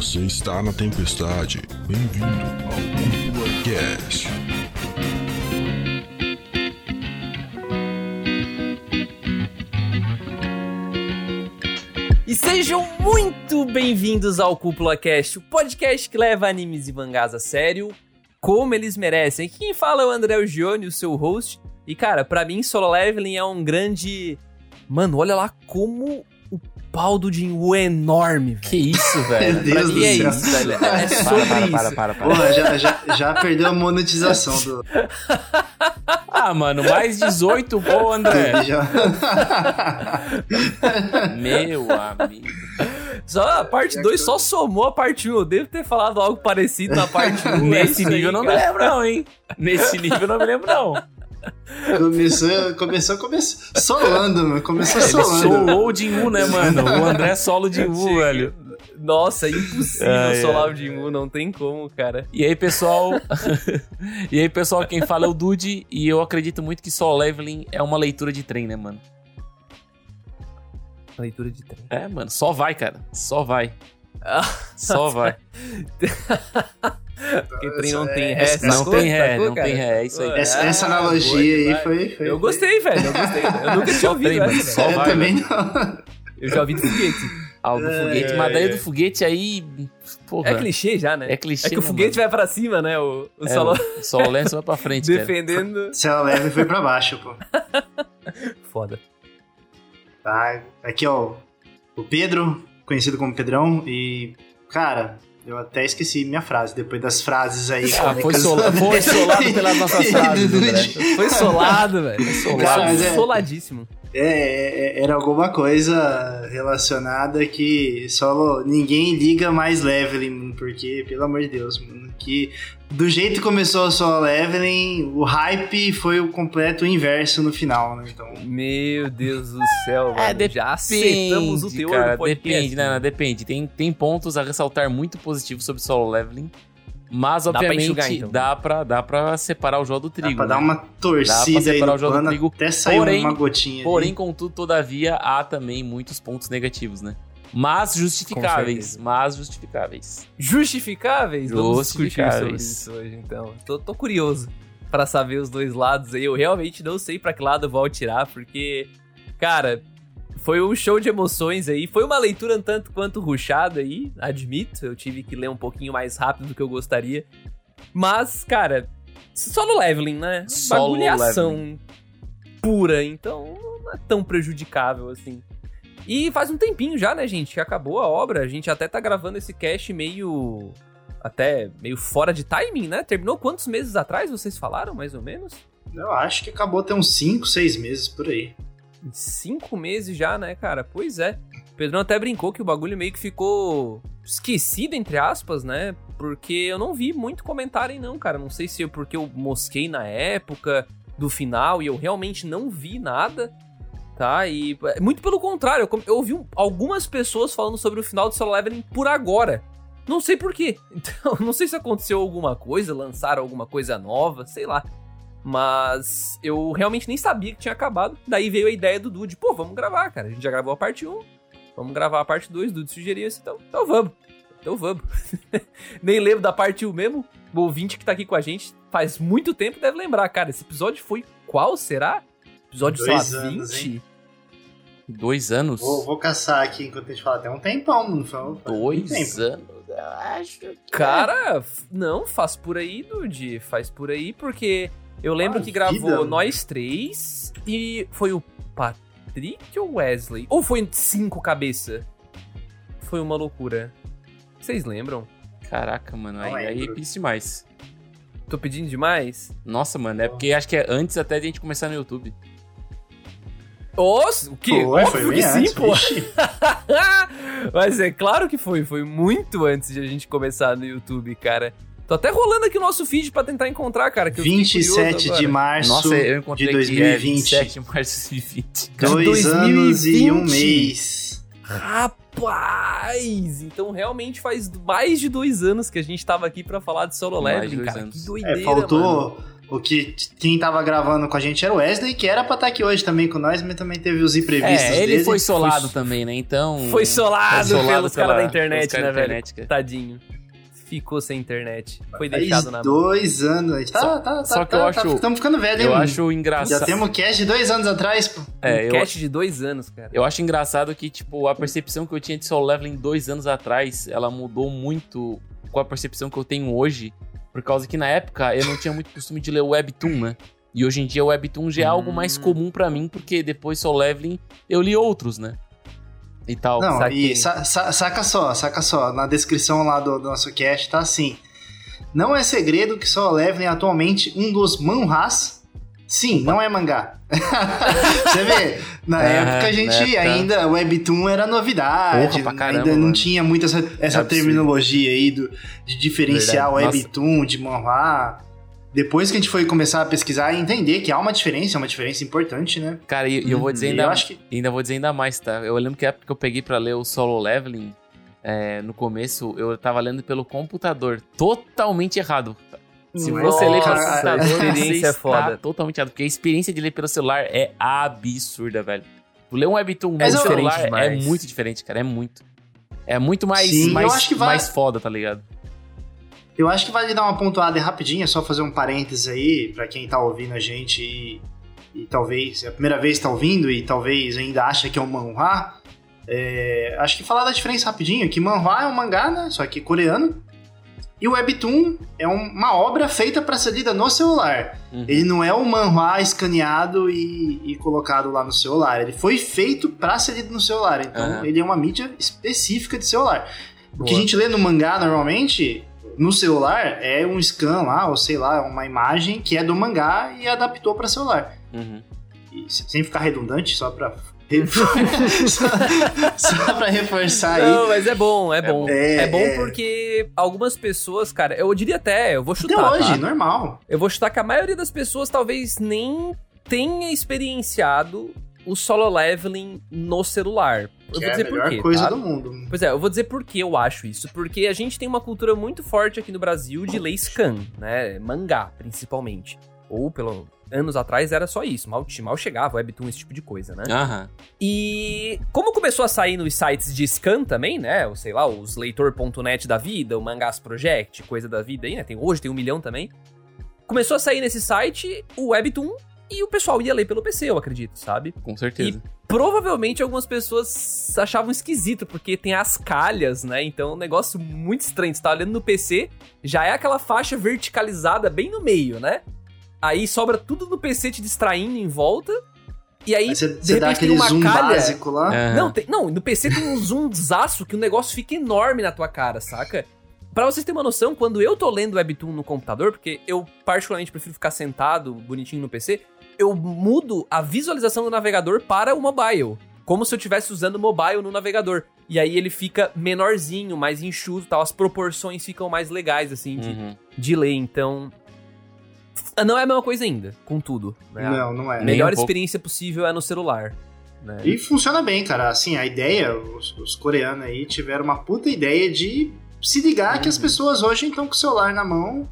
Você está na tempestade. Bem-vindo ao Cúpula Cast. E sejam muito bem-vindos ao Cúpula Cast, o podcast que leva animes e mangás a sério, como eles merecem. Quem fala é o André Gione, o seu host. E cara, pra mim Solo Leveling é um grande... Mano, olha lá como o pau do Jinwoo é enorme, velho. Que isso, velho? Meu Pra Deus do é céu. isso, velho. É sobre para, isso. para, para, para. Porra, já, já, já perdeu a monetização do. Ah, mano, mais 18, pô, André. Já... Meu amigo. Só a parte 2 só somou a parte 1. Um. Eu devo ter falado algo parecido na parte 1. Um. Nesse É aí, nível eu não me lembro, não, hein? Nesse nível eu não me lembro, não. Começou, começou, começou solando, mano. Começou Ele solando. solou o Jinwoo, né, mano? O André solo o Jinwoo, velho. Nossa, é impossível Ai, solar ai. o Jinwoo, não tem como, cara. E aí, pessoal... e aí, pessoal, quem fala é o Dude. E eu acredito muito que Solo Leveling é uma leitura de trem, né, mano? Leitura de trem. É, mano, só vai, cara. Só vai. Ah, Só vai. Porque trem não Essa- tem ré. essa- Não tem ré, não cara? tem ré, é isso aí. Essa, essa Ah, analogia boa aí foi, foi. Eu gostei, velho. Eu gostei. Eu nunca tinha ouvido trem, essa. só velho. Eu vai, também não. Eu já ouvi do foguete. Ah, o do É, foguete. é, Mas daí é. do foguete aí... Porra. É clichê já, né? É clichê, É que o foguete mano? vai pra cima, né? O, o É, solo o Solo Lance vai pra frente, cara. defendendo. Se ela leve foi pra baixo, pô. Foda. Tá, aqui ó, o Pedro, conhecido como Pedrão, e, cara, eu até esqueci minha frase, depois das frases aí. Ah, foi, sola- foi solado pelas nossas frases, André. Foi solado, velho. Foi solado. Mas é- Soladíssimo. É, é, é, era alguma coisa relacionada que só ninguém liga mais leveling, porque, pelo amor de Deus, mano, que do jeito que começou a solo leveling, o hype foi o completo inverso no final, né? Então, Meu Deus do céu, É, mano. Já acertamos o Depende, teor cara, do podcast. depende, né? Depende. Tem, tem pontos a ressaltar muito positivos sobre solo leveling. Mas, Dá pra obviamente, enxugar, então. dá, pra, dá pra separar o jogo do dá trigo. pra né? dar uma torcida aí separar no o jogo do trigo. até sair Porém- uma gotinha Porém, ali. contudo, todavia, há também muitos pontos negativos, né? Mas justificáveis. Mas justificáveis. Justificáveis? Vamos Justificáveis. isso hoje, então. Tô, tô curioso pra saber os dois lados aí. Eu realmente não sei pra que lado eu vou atirar, porque, cara, foi um show de emoções aí. Foi uma leitura um tanto quanto ruchada aí, admito. Eu tive que ler um pouquinho mais rápido do que eu gostaria. Mas, cara, solo leveling, né? Solo Bagulhação pura, então não é tão prejudicável assim. E faz um tempinho já, né, gente, que acabou a obra. A gente até tá gravando esse cast meio. Até meio fora de timing, né? Terminou quantos meses atrás, vocês falaram, mais ou menos? Eu acho que acabou até uns 5, 6 meses por aí. Cinco meses já, né, cara? Pois é. O Pedrão até brincou que o bagulho meio que ficou esquecido, entre aspas, né? Porque eu não vi muito comentário, não, cara. Não sei se é porque eu mosquei na época do final e eu realmente não vi nada, tá? E muito pelo contrário, eu, ouvi um- algumas pessoas falando sobre o final do Solo Leveling por agora. Não sei por quê. Então, não sei se aconteceu alguma coisa, lançaram alguma coisa nova, sei lá. Mas eu realmente nem sabia que tinha acabado. Daí veio a ideia do Dude. Pô, vamos gravar, cara. A gente já gravou a parte 1. Vamos gravar a parte 2. Dude sugeriu isso, então, então vamos. Então vamos. nem lembro da parte 1 mesmo. O ouvinte que tá aqui com a gente faz muito tempo deve lembrar, cara. Esse episódio foi qual será? Episódio, sei lá, Dois anos, 20? hein? Dois anos? Vou, vou caçar aqui enquanto a gente fala. Tem um tempão, não foi? Dois tempo. anos? Eu acho. que- Cara, f- não, faz por aí, Dude. Faz por aí, porque eu lembro Ah, que gravou vida. nós três e foi o Patrick ou Wesley? Ou foi cinco cabeça? Foi uma loucura. Vocês lembram? Caraca, mano. Aí, aí é demais. Tô pedindo demais? Nossa, mano. É porque acho que é antes até de a gente começar no YouTube. Nossa, o quê? Foi, Óbvio foi que sim, antes, pô. Mas é claro que foi. Foi muito antes de a gente começar no YouTube, cara. Tô até rolando aqui o nosso feed pra tentar encontrar, cara. Que eu fiquei 27 curioso de março Nossa, eu encontrei de aqui, é 2020. 27 de março de 2020. Dois anos e um 2020. mês. Rapaz! Então realmente faz mais de dois anos que a gente tava aqui pra falar de solo leveling, cara. anos. Que É, doideira, faltou, mano. O que quem tava gravando com a gente era o Wesley, que era pra estar aqui hoje também com nós, mas também teve os imprevistos É, ele dele. foi solado Foi- também, né? Então. Foi solado, Foi solado pelos caras da internet, pelos caras né, velho? internet, cara. Tadinho. Ficou sem internet. Foi Faz deixado na mão. dois anos. Tá, Só- tá, tá, só que tá, eu tá, acho- Estamos ficando velho, hein? Eu acho Já engraçado. temos cast de dois anos atrás, pô. É, um eu, cast de dois anos, cara. eu acho engraçado que, tipo, a percepção que eu tinha de solo leveling dois anos atrás, ela mudou muito com a percepção que eu tenho hoje. Por causa que na época eu não tinha muito costume de ler o Webtoon, né? E hoje em dia o Webtoon já é algo mais Hum. comum pra mim, porque depois solo leveling eu li outros, né? E tal. Não, e sa- sa- saca só, saca só. Na descrição lá do, do nosso cast tá assim. Não é segredo que Solo Leveling é atualmente um dos manhwas. Sim, não é mangá. Você vê, na É, época a gente época- ainda, Webtoon era novidade, Porra, caramba, ainda não mano. tinha muito essa, essa absurdo. terminologia aí do, de diferenciar Verdade. o Webtoon de manhwa. Depois que a gente foi começar a pesquisar e entender que há uma diferença, é uma diferença importante, né? Cara, e, e eu vou dizer E ainda, eu que ainda vou dizer ainda mais, tá? Eu lembro que a época que eu peguei pra ler o solo leveling, é, no começo, eu tava lendo pelo computador. Totalmente errado. Se Nossa, você ler pelo computador, a experiência você é está foda. totalmente errado. Porque a experiência de ler pelo celular é absurda, velho. Tu ler um webtoon no eu- celular é muito diferente, cara. É muito. É muito mais, Sim, mais, acho que vai- mais foda, tá ligado? Eu acho que vale dar uma pontuada rapidinha, só fazer um parênteses aí, pra quem tá ouvindo a gente e, e talvez é a primeira vez que tá ouvindo e talvez ainda acha que é um manhwa. É, acho que falar da diferença rapidinho, que manhwa é um mangá, né, só que coreano, e o webtoon é um- uma obra feita pra ser lida no celular. Uhum. Ele não é um manhwa escaneado e, e colocado lá no celular, ele foi feito pra ser lido no celular, então Aham. ele é uma mídia específica de celular. O que a Boa. gente lê no mangá normalmente, no celular, é um scan lá, ou sei lá, uma imagem que é do mangá e adaptou pra celular. Uhum. E se- sem ficar redundante, só pra. só, só pra reforçar aí. Não, mas é bom, é bom. É, É, bom é. porque algumas pessoas, cara, eu diria até, eu vou Até chutar, hoje, tá? normal. Eu vou chutar que a maioria das pessoas talvez nem tenha experienciado o solo leveling no celular. Eu Que vou é a dizer por melhor quê, coisa tá? do mundo. Pois é, eu vou dizer por que eu acho isso. Porque a gente tem uma cultura muito forte aqui no Brasil de ler scan, né? Mangá, principalmente. Ou, pelo anos atrás, era só isso. Mal, mal chegava, webtoon, esse tipo de coisa, né? Aham. E como começou a sair nos sites de scan também, né? Ou sei lá, os leitor.net da vida, o Mangás Project, coisa da vida aí, né? Tem, hoje tem um milhão também. Começou a sair nesse site o Webtoon e o pessoal ia ler pelo PC, eu acredito, sabe? Com certeza. Provavelmente algumas pessoas achavam esquisito, porque tem as calhas, né? Então é um negócio muito estranho. Você tá olhando no PC, já é aquela faixa verticalizada bem no meio, né? Aí sobra tudo no PC te distraindo em volta. E aí, você, dá aquele uma zoom calha. básico lá. Aham. Não, tem- não, no PC tem um zoomzaço que o negócio fica enorme na tua cara, saca? Pra vocês terem uma noção, quando eu tô lendo Webtoon no computador, porque eu particularmente prefiro ficar sentado, bonitinho no PC, eu mudo a visualização do navegador para o mobile. Como se eu estivesse usando o mobile no navegador. E aí ele fica menorzinho, mais enxuto e tal. As proporções ficam mais legais, assim, de, Uhum. de ler. Então. Não é a mesma coisa ainda, contudo. Né? Não, não é. A melhor um pouco. experiência possível é no celular. Né? E funciona bem, cara. Assim, a ideia, os, os coreanos aí tiveram uma puta ideia de se ligar que as Uhum. pessoas hoje estão com o celular na mão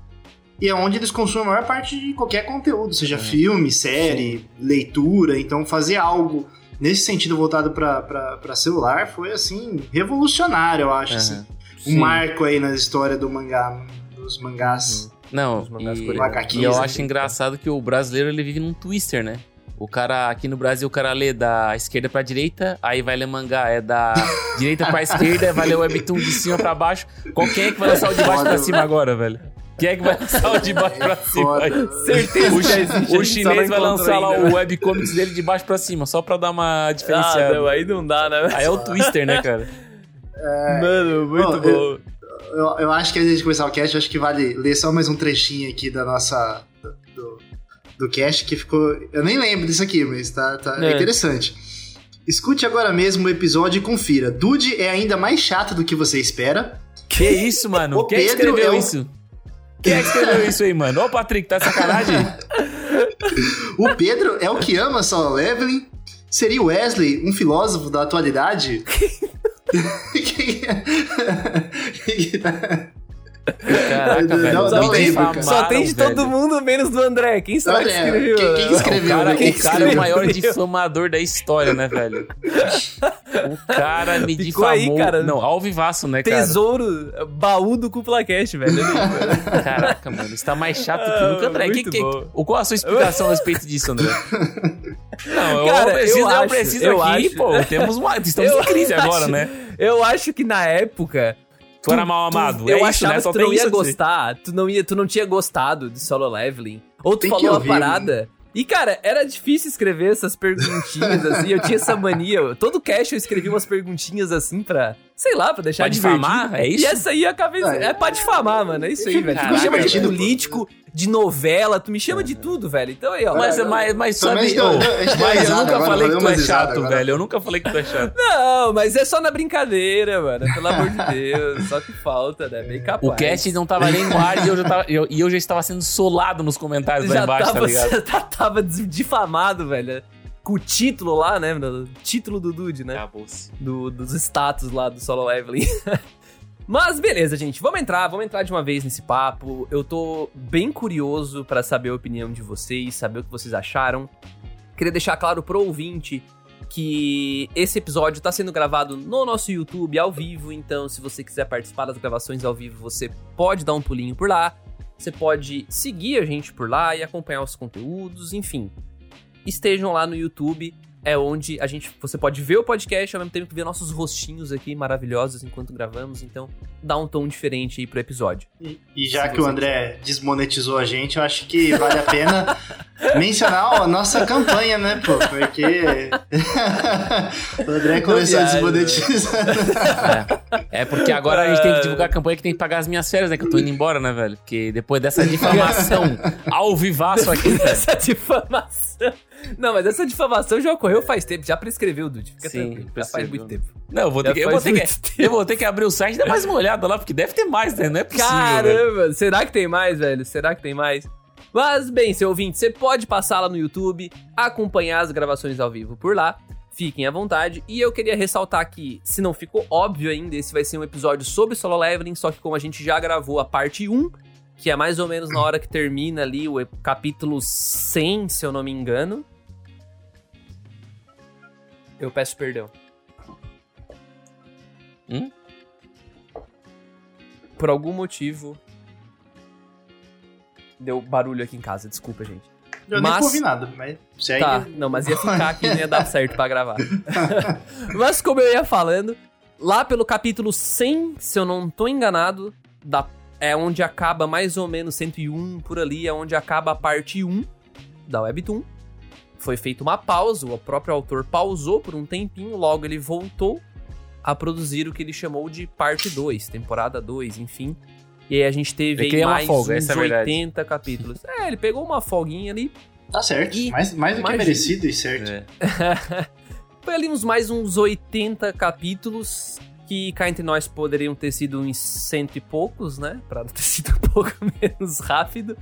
e é onde eles consumem a maior parte de qualquer conteúdo, seja É. filme, série, leitura. Então, fazer algo nesse sentido voltado para celular foi, assim, revolucionário, eu acho. assim. Aham. Um Sim. marco aí na história do mangá, dos mangás. Não, e, e eu acho engraçado que o brasileiro ele vive num twister, né? O cara, aqui no Brasil, o cara lê da esquerda pra direita, aí vai ler mangá, é da direita pra esquerda, vai ler o webtoon de cima pra baixo. Qual quem é que vai lançar o de baixo Foda, pra cima agora, velho? Quem é que vai lançar o de baixo pra cima? Foda. Certeza O, existe, o chinês vai lançar lá ainda, o né? webcomics dele de baixo pra cima, só pra dar uma Ah, diferenciada. não, aí não dá, né? aí é o twister, né, cara? Mano, muito Bom, bom. eu- Eu, eu acho que antes de começar o cast, eu acho que vale ler só mais um trechinho aqui da nossa. do, do, cast que ficou. Eu nem lembro disso aqui, mas tá, tá É. interessante. Escute agora mesmo o episódio e confira. Dude é ainda mais chato do que você espera. Que isso, mano? O Quem é que Pedro escreveu é o- isso? Quem é que escreveu isso aí, mano? Ô, Patrick, tá de sacanagem? O Pedro é o que ama Solo Leveling. Seria o Wesley um filósofo da atualidade? Yeah. Caraca, velho. Não- lembro, cara. Só tem de todo velho. mundo, menos do André. Quem será que escreveu? quem- quem escreveu? O cara, Quem o cara é o escreveu? maior difamador da história, né, velho? O cara me Ficou aí, difamou. cara. Não, ao vivaço, né, cara? Tesouro, baú do Cúpula Cast, velho. Aí. Caraca, mano, isso tá mais chato que Ah, nunca, André. Que, que, qual a sua explicação a respeito disso, André? Não, Cara, eu preciso, eu eu, acho, preciso eu aqui, acho. pô. Temos uma. Estamos Eu em crise acho. agora, né? Eu acho que na época. Tu era mal amado. eu é isso, achava né? Que tu não ia a dizer. gostar. Tu não, ia, tu não tinha gostado de solo leveling. Ou tu Tem falou uma ouvir, parada. E, cara, era difícil escrever essas perguntinhas, assim. Eu tinha essa mania. Todo cast eu escrevi umas perguntinhas assim pra. Sei lá, pra deixar Pra difamar? É isso? E essa aí acaba. Ah, É pra difamar, mano. É isso aí, velho. Tu me chama de político, de novela, tu me chama de tudo, velho. Então aí, ó. Mas, eu- mas, mas sabe. a gente deu- ô, a gente deu mas eu nunca agora, falei que tu é chato, agora. velho. Eu nunca falei que tu é chato. Não, mas é só na brincadeira, mano. Pelo amor de Deus. Só que falta, né? Bem capaz. O cast não tava nem no ar e eu já, tava, eu, e eu já estava sendo solado nos comentários lá já embaixo, tava, tá ligado? já tava difamado, velho. Com o título lá, né? O título do Dude, né? Acabou-se. Do, dos status lá do Solo Leveling. Mas beleza, gente. Vamos entrar, vamos entrar de uma vez nesse papo. Eu tô bem curioso pra saber a opinião de vocês, saber o que vocês acharam. Queria deixar claro pro ouvinte que esse episódio tá sendo gravado no nosso YouTube ao vivo, então se você quiser participar das gravações ao vivo, você pode dar um pulinho por lá. Você pode seguir a gente por lá e acompanhar os conteúdos, enfim. Estejam lá no YouTube, é onde a gente você pode ver o podcast ao mesmo tempo que ver nossos rostinhos aqui maravilhosos enquanto gravamos, então dá um tom diferente aí pro episódio. E, e já que o André desmonetizou a gente, eu acho que vale a pena mencionar a nossa campanha, né, pô? Porque o André começou a viagem, desmonetizar. É, é porque agora a gente tem que divulgar a campanha que tem que pagar as minhas férias, né? Que eu tô indo embora, né, velho? Porque depois dessa difamação ao vivaço aqui, velho. essa difamação. Não, mas essa difamação já ocorreu faz tempo, já prescreveu, Dude. Fica Sim, tranquilo, já faz muito tempo. Não, eu vou ter, que, eu, vou ter que, tempo. eu vou ter que abrir o site e dar mais uma olhada lá, porque deve ter mais, né? Não é possível, velho. Caramba, será que tem mais, velho? Será que tem mais? Mas, bem, seu ouvinte, você pode passar lá no YouTube, acompanhar as gravações ao vivo por lá. Fiquem à vontade. E eu queria ressaltar que, se não ficou óbvio ainda, esse vai ser um episódio sobre solo leveling, só que como a gente já gravou a parte 1, que é mais ou menos na hora que termina ali o capítulo 100, se eu não me engano. Eu peço perdão. Hum? Por algum motivo. Deu barulho aqui em casa, desculpa, gente. Eu nem Mas- ouvi nada, mas segue. Tá, não, mas ia ficar aqui e não ia dar certo pra gravar. mas como eu ia falando, lá pelo capítulo 100, se eu não tô enganado, da, é onde acaba mais ou menos 101 por ali, é onde acaba a parte 1 da Webtoon. Foi feita uma pausa, o próprio autor pausou por um tempinho, logo ele voltou a produzir o que ele chamou de parte 2, temporada 2, enfim. E aí a gente teve aí mais folga, uns é a verdade. 80 capítulos. É, ele pegou uma folguinha ali, Tá certo. E- mais, mais do que imagina. merecido e certo. É. Foi ali uns mais uns 80 capítulos que cá entre nós poderiam ter sido uns cento e poucos, né? Pra ter sido um pouco menos rápido.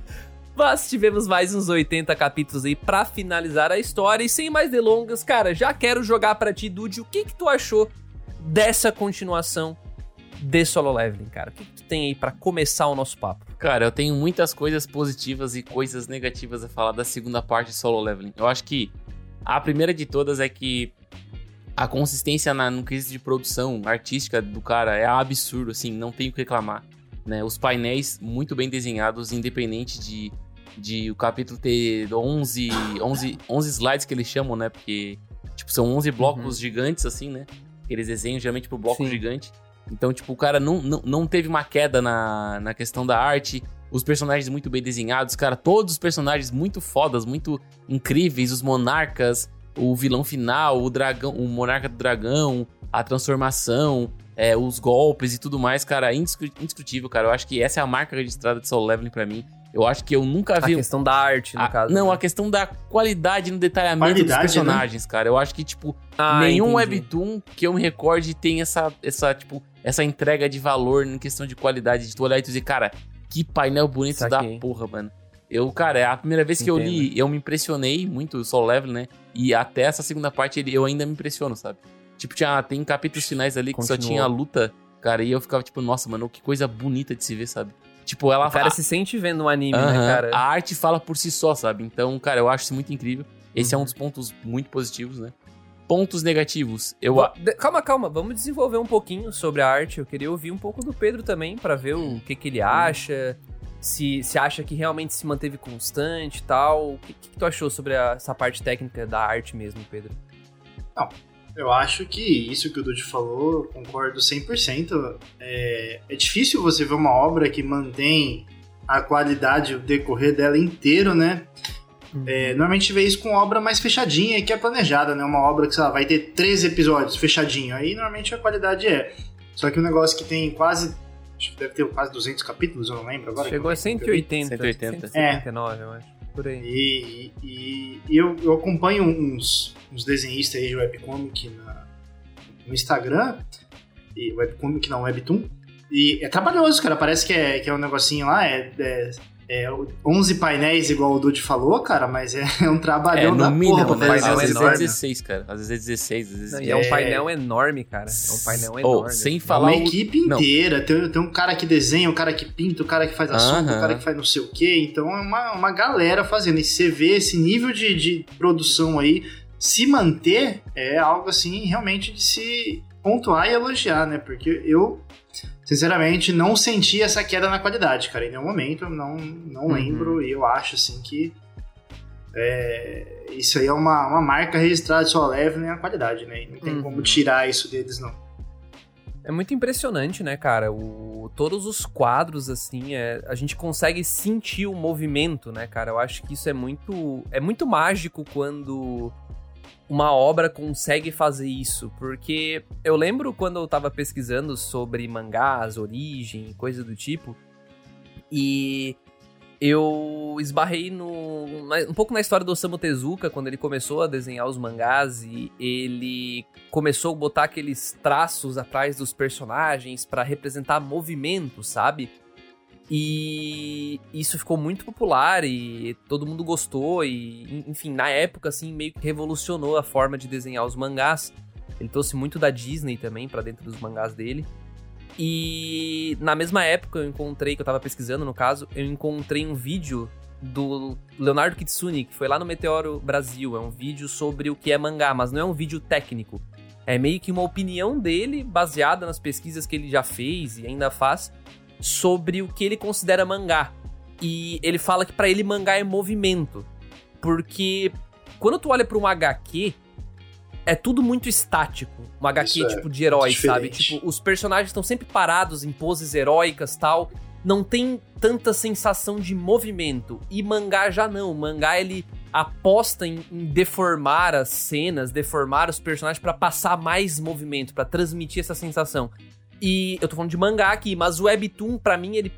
Mas tivemos mais uns 80 capítulos aí pra finalizar a história. E sem mais delongas, cara, já quero jogar pra ti, Dude, o que que tu achou dessa continuação de Solo Leveling, cara? O que, que tu tem aí pra começar o nosso papo? Cara, eu tenho muitas coisas positivas e coisas negativas a falar da segunda parte de Solo Leveling. Eu acho que a primeira de todas é que a consistência na, no quesito de produção artística do cara é absurdo, assim, não tenho o que reclamar. Né? Os painéis muito bem desenhados, independente de, de o capítulo ter 11, 11, 11 slides que eles chamam, né? Porque, tipo, são 11 blocos gigantes, assim, né? Eles desenham geralmente pro bloco Sim. gigante. Então, tipo, o cara não, não, não teve uma queda na, na questão da arte. Os personagens muito bem desenhados, cara. Todos os personagens muito fodas, muito incríveis. Os monarcas, o vilão final, o dragão, o monarca do dragão, a transformação, é, os golpes e tudo mais, cara. Indiscu- Indiscutível, cara. Eu acho que essa é a marca registrada de Soul Leveling pra mim. Eu acho que eu nunca A vi. questão da arte, no a- caso. não, né? a questão da qualidade no detalhamento Qualidade, dos personagens, cara. Eu acho que, tipo, Ah, Nenhum entendi. webtoon que eu me recorde tem essa, essa, tipo, essa entrega de valor em questão de qualidade. De tu olhar e tu dizer, cara, que painel bonito Saquei. da porra, mano. Eu, cara, é a primeira vez que eu li, eu me impressionei muito, Soul Level, né? E até essa segunda parte ele- eu ainda me impressiono, sabe? Tipo, tinha, tem capítulos finais ali que só Continuou. tinha a luta Cara, e eu ficava tipo, nossa, mano, que coisa bonita de se ver, sabe? Tipo, ela O cara a- se sente vendo um anime, né, cara? A arte fala por si só, sabe? Então, cara, eu acho isso muito incrível. Esse Uhum. é um dos pontos muito positivos, né? Pontos negativos. Eu. Calma, calma, vamos desenvolver um pouquinho sobre a arte. Eu queria ouvir um pouco do Pedro também, pra ver o que, que ele acha, se, se acha que realmente se manteve constante e tal. O que, que tu achou sobre a- essa parte técnica da arte mesmo, Pedro? Eu acho que isso que o Dude falou, concordo 100%. É, é difícil você ver uma obra que mantém a qualidade, o decorrer dela inteiro, né? É, normalmente vê isso com obra mais fechadinha e que é planejada, né? Uma obra que, sei lá, vai ter três episódios fechadinho. Aí normalmente a qualidade é. Só que um negócio que tem quase. Acho que deve ter quase 200 capítulos, eu não lembro agora. Chegou a 180, 180. 179, eu acho. Por aí. E, e- e eu, eu acompanho uns, uns desenhistas aí de webcomic na- no Instagram, e webcomic não, webtoon, e é trabalhoso, cara, parece que é, que é um negocinho lá, é, é, é 11 painéis igual o Dude falou, cara, mas é, um É, trabalhão no da mínimo, porra né? painel fazer Às vezes é enorme. 16, cara. Às vezes é 16, às vezes Não, é... e é um É. painel enorme, cara. É um painel Oh, enorme. sem É falar uma o- equipe Não. inteira, tem, tem um cara que desenha, um cara que pinta, um cara que faz a sombra, Aham. um cara que faz não sei o que, então é uma, uma galera fazendo. E você vê esse nível de, de produção aí se manter é algo assim realmente de se pontuar e elogiar, né? Porque eu, sinceramente, não senti essa queda na qualidade, cara. Em nenhum momento, eu não, não Uhum. lembro, e eu acho assim que. é, isso aí é uma, uma marca registrada de Solo Leveling a qualidade, né? E não tem Uhum. como tirar isso deles, não. É muito impressionante, né, cara? O, todos os quadros, assim, é, a gente consegue sentir o movimento, né, cara? Eu acho que isso é muito. É muito mágico quando uma obra consegue fazer isso. Porque eu lembro quando eu tava pesquisando sobre mangás, origem, coisa do tipo. E eu esbarrei no, um pouco na história do Osamu Tezuka, quando ele começou a desenhar os mangás e ele começou a botar aqueles traços atrás dos personagens pra representar movimento, sabe? E isso ficou muito popular e todo mundo gostou e, enfim, na época assim meio que revolucionou a forma de desenhar os mangás. Ele trouxe muito da Disney também pra dentro dos mangás dele. E na mesma época eu encontrei, que eu tava pesquisando no caso, eu encontrei um vídeo do Leonardo Kitsune, que foi lá no Meteoro Brasil. É um vídeo sobre o que é mangá, mas não é um vídeo técnico. É meio que uma opinião dele, baseada nas pesquisas que ele já fez e ainda faz, sobre o que ele considera mangá. E ele fala que pra ele mangá é movimento. Porque quando tu olha pra um HQ, é tudo muito estático. Um HQ é tipo de herói, sabe? Tipo, os personagens estão sempre parados em poses heróicas tal. Não tem tanta sensação de movimento. E mangá já não. O mangá ele aposta em, em deformar as cenas, deformar os personagens pra passar mais movimento, pra transmitir essa sensação. E eu tô falando de mangá aqui, mas o Webtoon, pra mim, ele.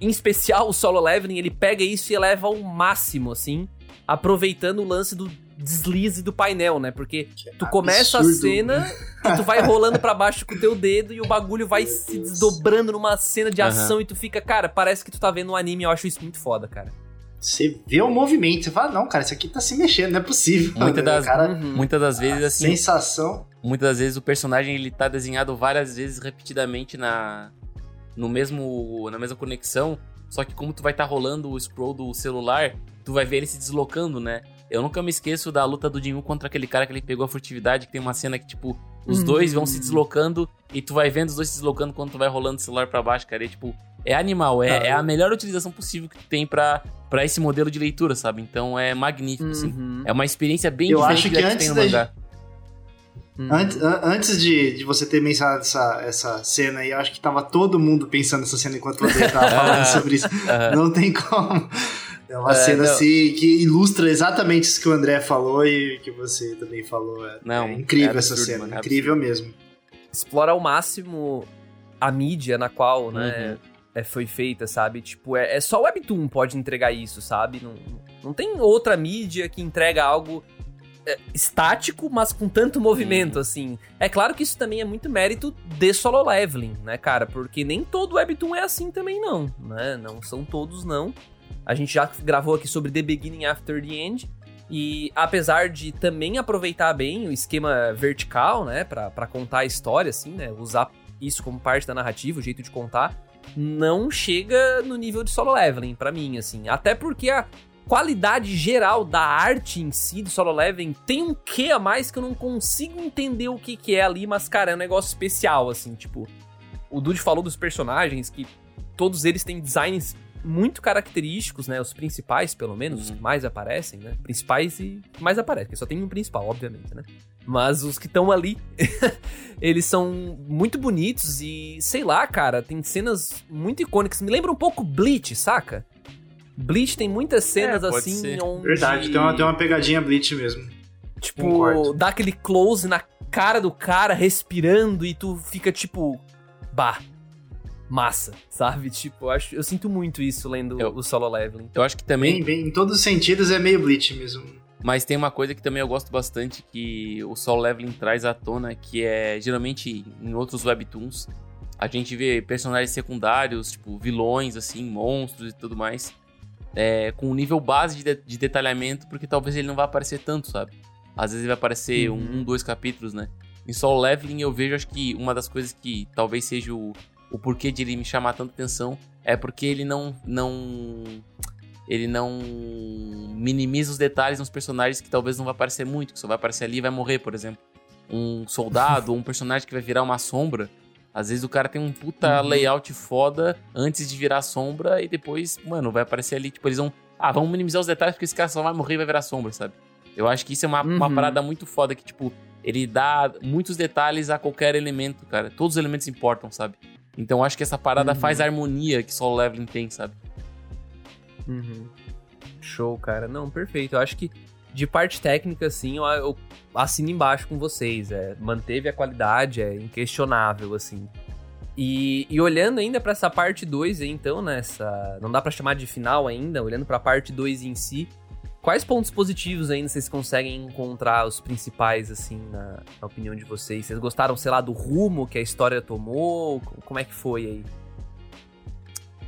Em especial o Solo Leveling, ele pega isso e eleva ao máximo, assim. Aproveitando o lance do deslize do painel, né? Porque tu começa a Absurdo. cena e tu vai rolando pra baixo com o teu dedo e o bagulho vai Meu se Deus. desdobrando numa cena de ação e tu fica, cara, parece que tu tá vendo um anime. Eu acho isso muito foda, cara. Você vê o movimento, você fala, não, cara, isso aqui tá se mexendo, não é possível. Muita né? das- cara, Uhum. Muitas das vezes, a assim, sensação. Muitas das vezes o personagem ele tá desenhado várias vezes repetidamente na no mesmo na mesma conexão, só que como tu vai estar rolando o scroll do celular, tu vai ver ele se deslocando, né? Eu nunca me esqueço da luta do Jinwoo contra aquele cara que ele pegou a furtividade, que tem uma cena que tipo os Hum. dois vão se deslocando e tu vai vendo os dois se deslocando quando tu vai rolando o celular pra baixo, cara. E, tipo, é animal, é, Ah, é a melhor utilização possível que tu tem pra, pra esse modelo de leitura, sabe? Então é magnífico, assim. Uhum. É uma experiência bem Eu diferente acho que que antes tem no da mangá. Uhum. Antes, an- antes de, de você ter mencionado essa, essa cena aí, eu acho que tava todo mundo pensando nessa cena enquanto o André tava falando sobre isso. Não tem como. É uma É, cena não. assim que ilustra exatamente isso que o André falou e que você também falou. É, Não, é incrível é essa absurdo, cena, mano, é incrível mesmo. explora ao máximo a mídia na qual, né, Uhum. é, foi feita, sabe? Tipo, é, é só o Webtoon pode entregar isso, sabe? Não, não tem outra mídia que entrega algo estático, mas com tanto movimento, assim. É claro que isso também é muito mérito de solo leveling, né, cara? Porque nem todo Webtoon é assim também, não, né? Não são todos, não. A gente já gravou aqui sobre The Beginning After the End, e apesar de também aproveitar bem o esquema vertical, né, Pra pra contar a história, assim, né, usar isso como parte da narrativa, o jeito de contar, não chega no nível de solo leveling para mim, assim. Até porque a qualidade geral da arte em si do solo leveling tem um quê a mais que eu não consigo entender o que que é ali, mas cara, é um negócio especial, assim, tipo... O Dude falou dos personagens, que todos eles têm designs muito característicos, né? Os principais, pelo menos, os que mais aparecem, né? Principais e mais aparecem, porque só tem um principal, obviamente, né? Mas os que estão ali, eles são muito bonitos e, sei lá, cara, tem cenas muito icônicas. Me lembra um pouco Bleach, saca? Bleach tem muitas cenas É, assim ser. onde. Verdade, tem uma, tem uma pegadinha Bleach mesmo. Tipo, Concordo. dá aquele close na cara do cara respirando e tu fica tipo. Bah. Massa, sabe? Tipo, eu, acho, eu sinto muito isso lendo Eu- o solo leveling. Eu acho que também Bem, bem, em todos os sentidos é meio Bleach mesmo. Mas tem uma coisa que também eu gosto bastante que o Soul Leveling traz à tona, que é geralmente em outros webtoons a gente vê personagens secundários, tipo vilões, assim, monstros e tudo mais, é, com um nível base de, de- de detalhamento, porque talvez ele não vá aparecer tanto, sabe? Às vezes ele vai aparecer Uhum. um, dois capítulos, né? Em Soul Leveling eu vejo, acho que uma das coisas que talvez seja o, o porquê de ele me chamar tanta atenção é porque ele não não ele não minimiza os detalhes nos personagens que talvez não vai aparecer muito, que só vai aparecer ali e vai morrer, por exemplo. Um soldado ou um personagem que vai virar uma sombra. Às vezes o cara tem um puta Uhum. layout foda antes de virar sombra e depois, mano, vai aparecer ali, tipo, eles vão. Ah, vamos minimizar os detalhes porque esse cara só vai morrer e vai virar sombra, sabe? Eu acho que isso é uma, uma Uhum. parada muito foda que, tipo, ele dá muitos detalhes a qualquer elemento, cara. Todos os elementos importam, sabe? Então eu acho que essa parada Uhum. faz a harmonia que só o Leveling tem, sabe? Uhum. Show, cara. Não, perfeito. Eu acho que de parte técnica, assim, eu, eu assino embaixo com vocês. É, manteve a qualidade, é inquestionável, assim. E, e olhando ainda pra essa parte 2 aí, então, nessa. Não dá pra chamar de final ainda, olhando pra parte 2 em si. Quais pontos positivos ainda vocês conseguem encontrar os principais, assim, na, na opinião de vocês? Vocês gostaram, sei lá, do rumo que a história tomou? Como é que foi aí?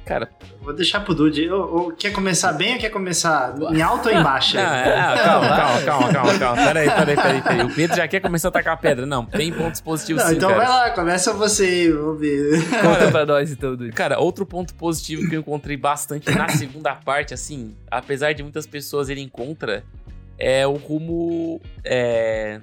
Cara, Vou deixar pro Dude. Quer começar bem ou quer começar em alto ou em baixo? Não, é, ah, calma, calma, calma, calma, calma. Peraí, peraí, peraí, peraí. O Pedro já quer começar a tacar pedra. Não, tem pontos positivos Não, sim, então cara. vai lá, começa você, vamos ver. Conta pra nós, então, Dude. Cara, outro ponto positivo que eu encontrei bastante na segunda parte, assim, apesar de muitas pessoas irem contra, é o rumo é,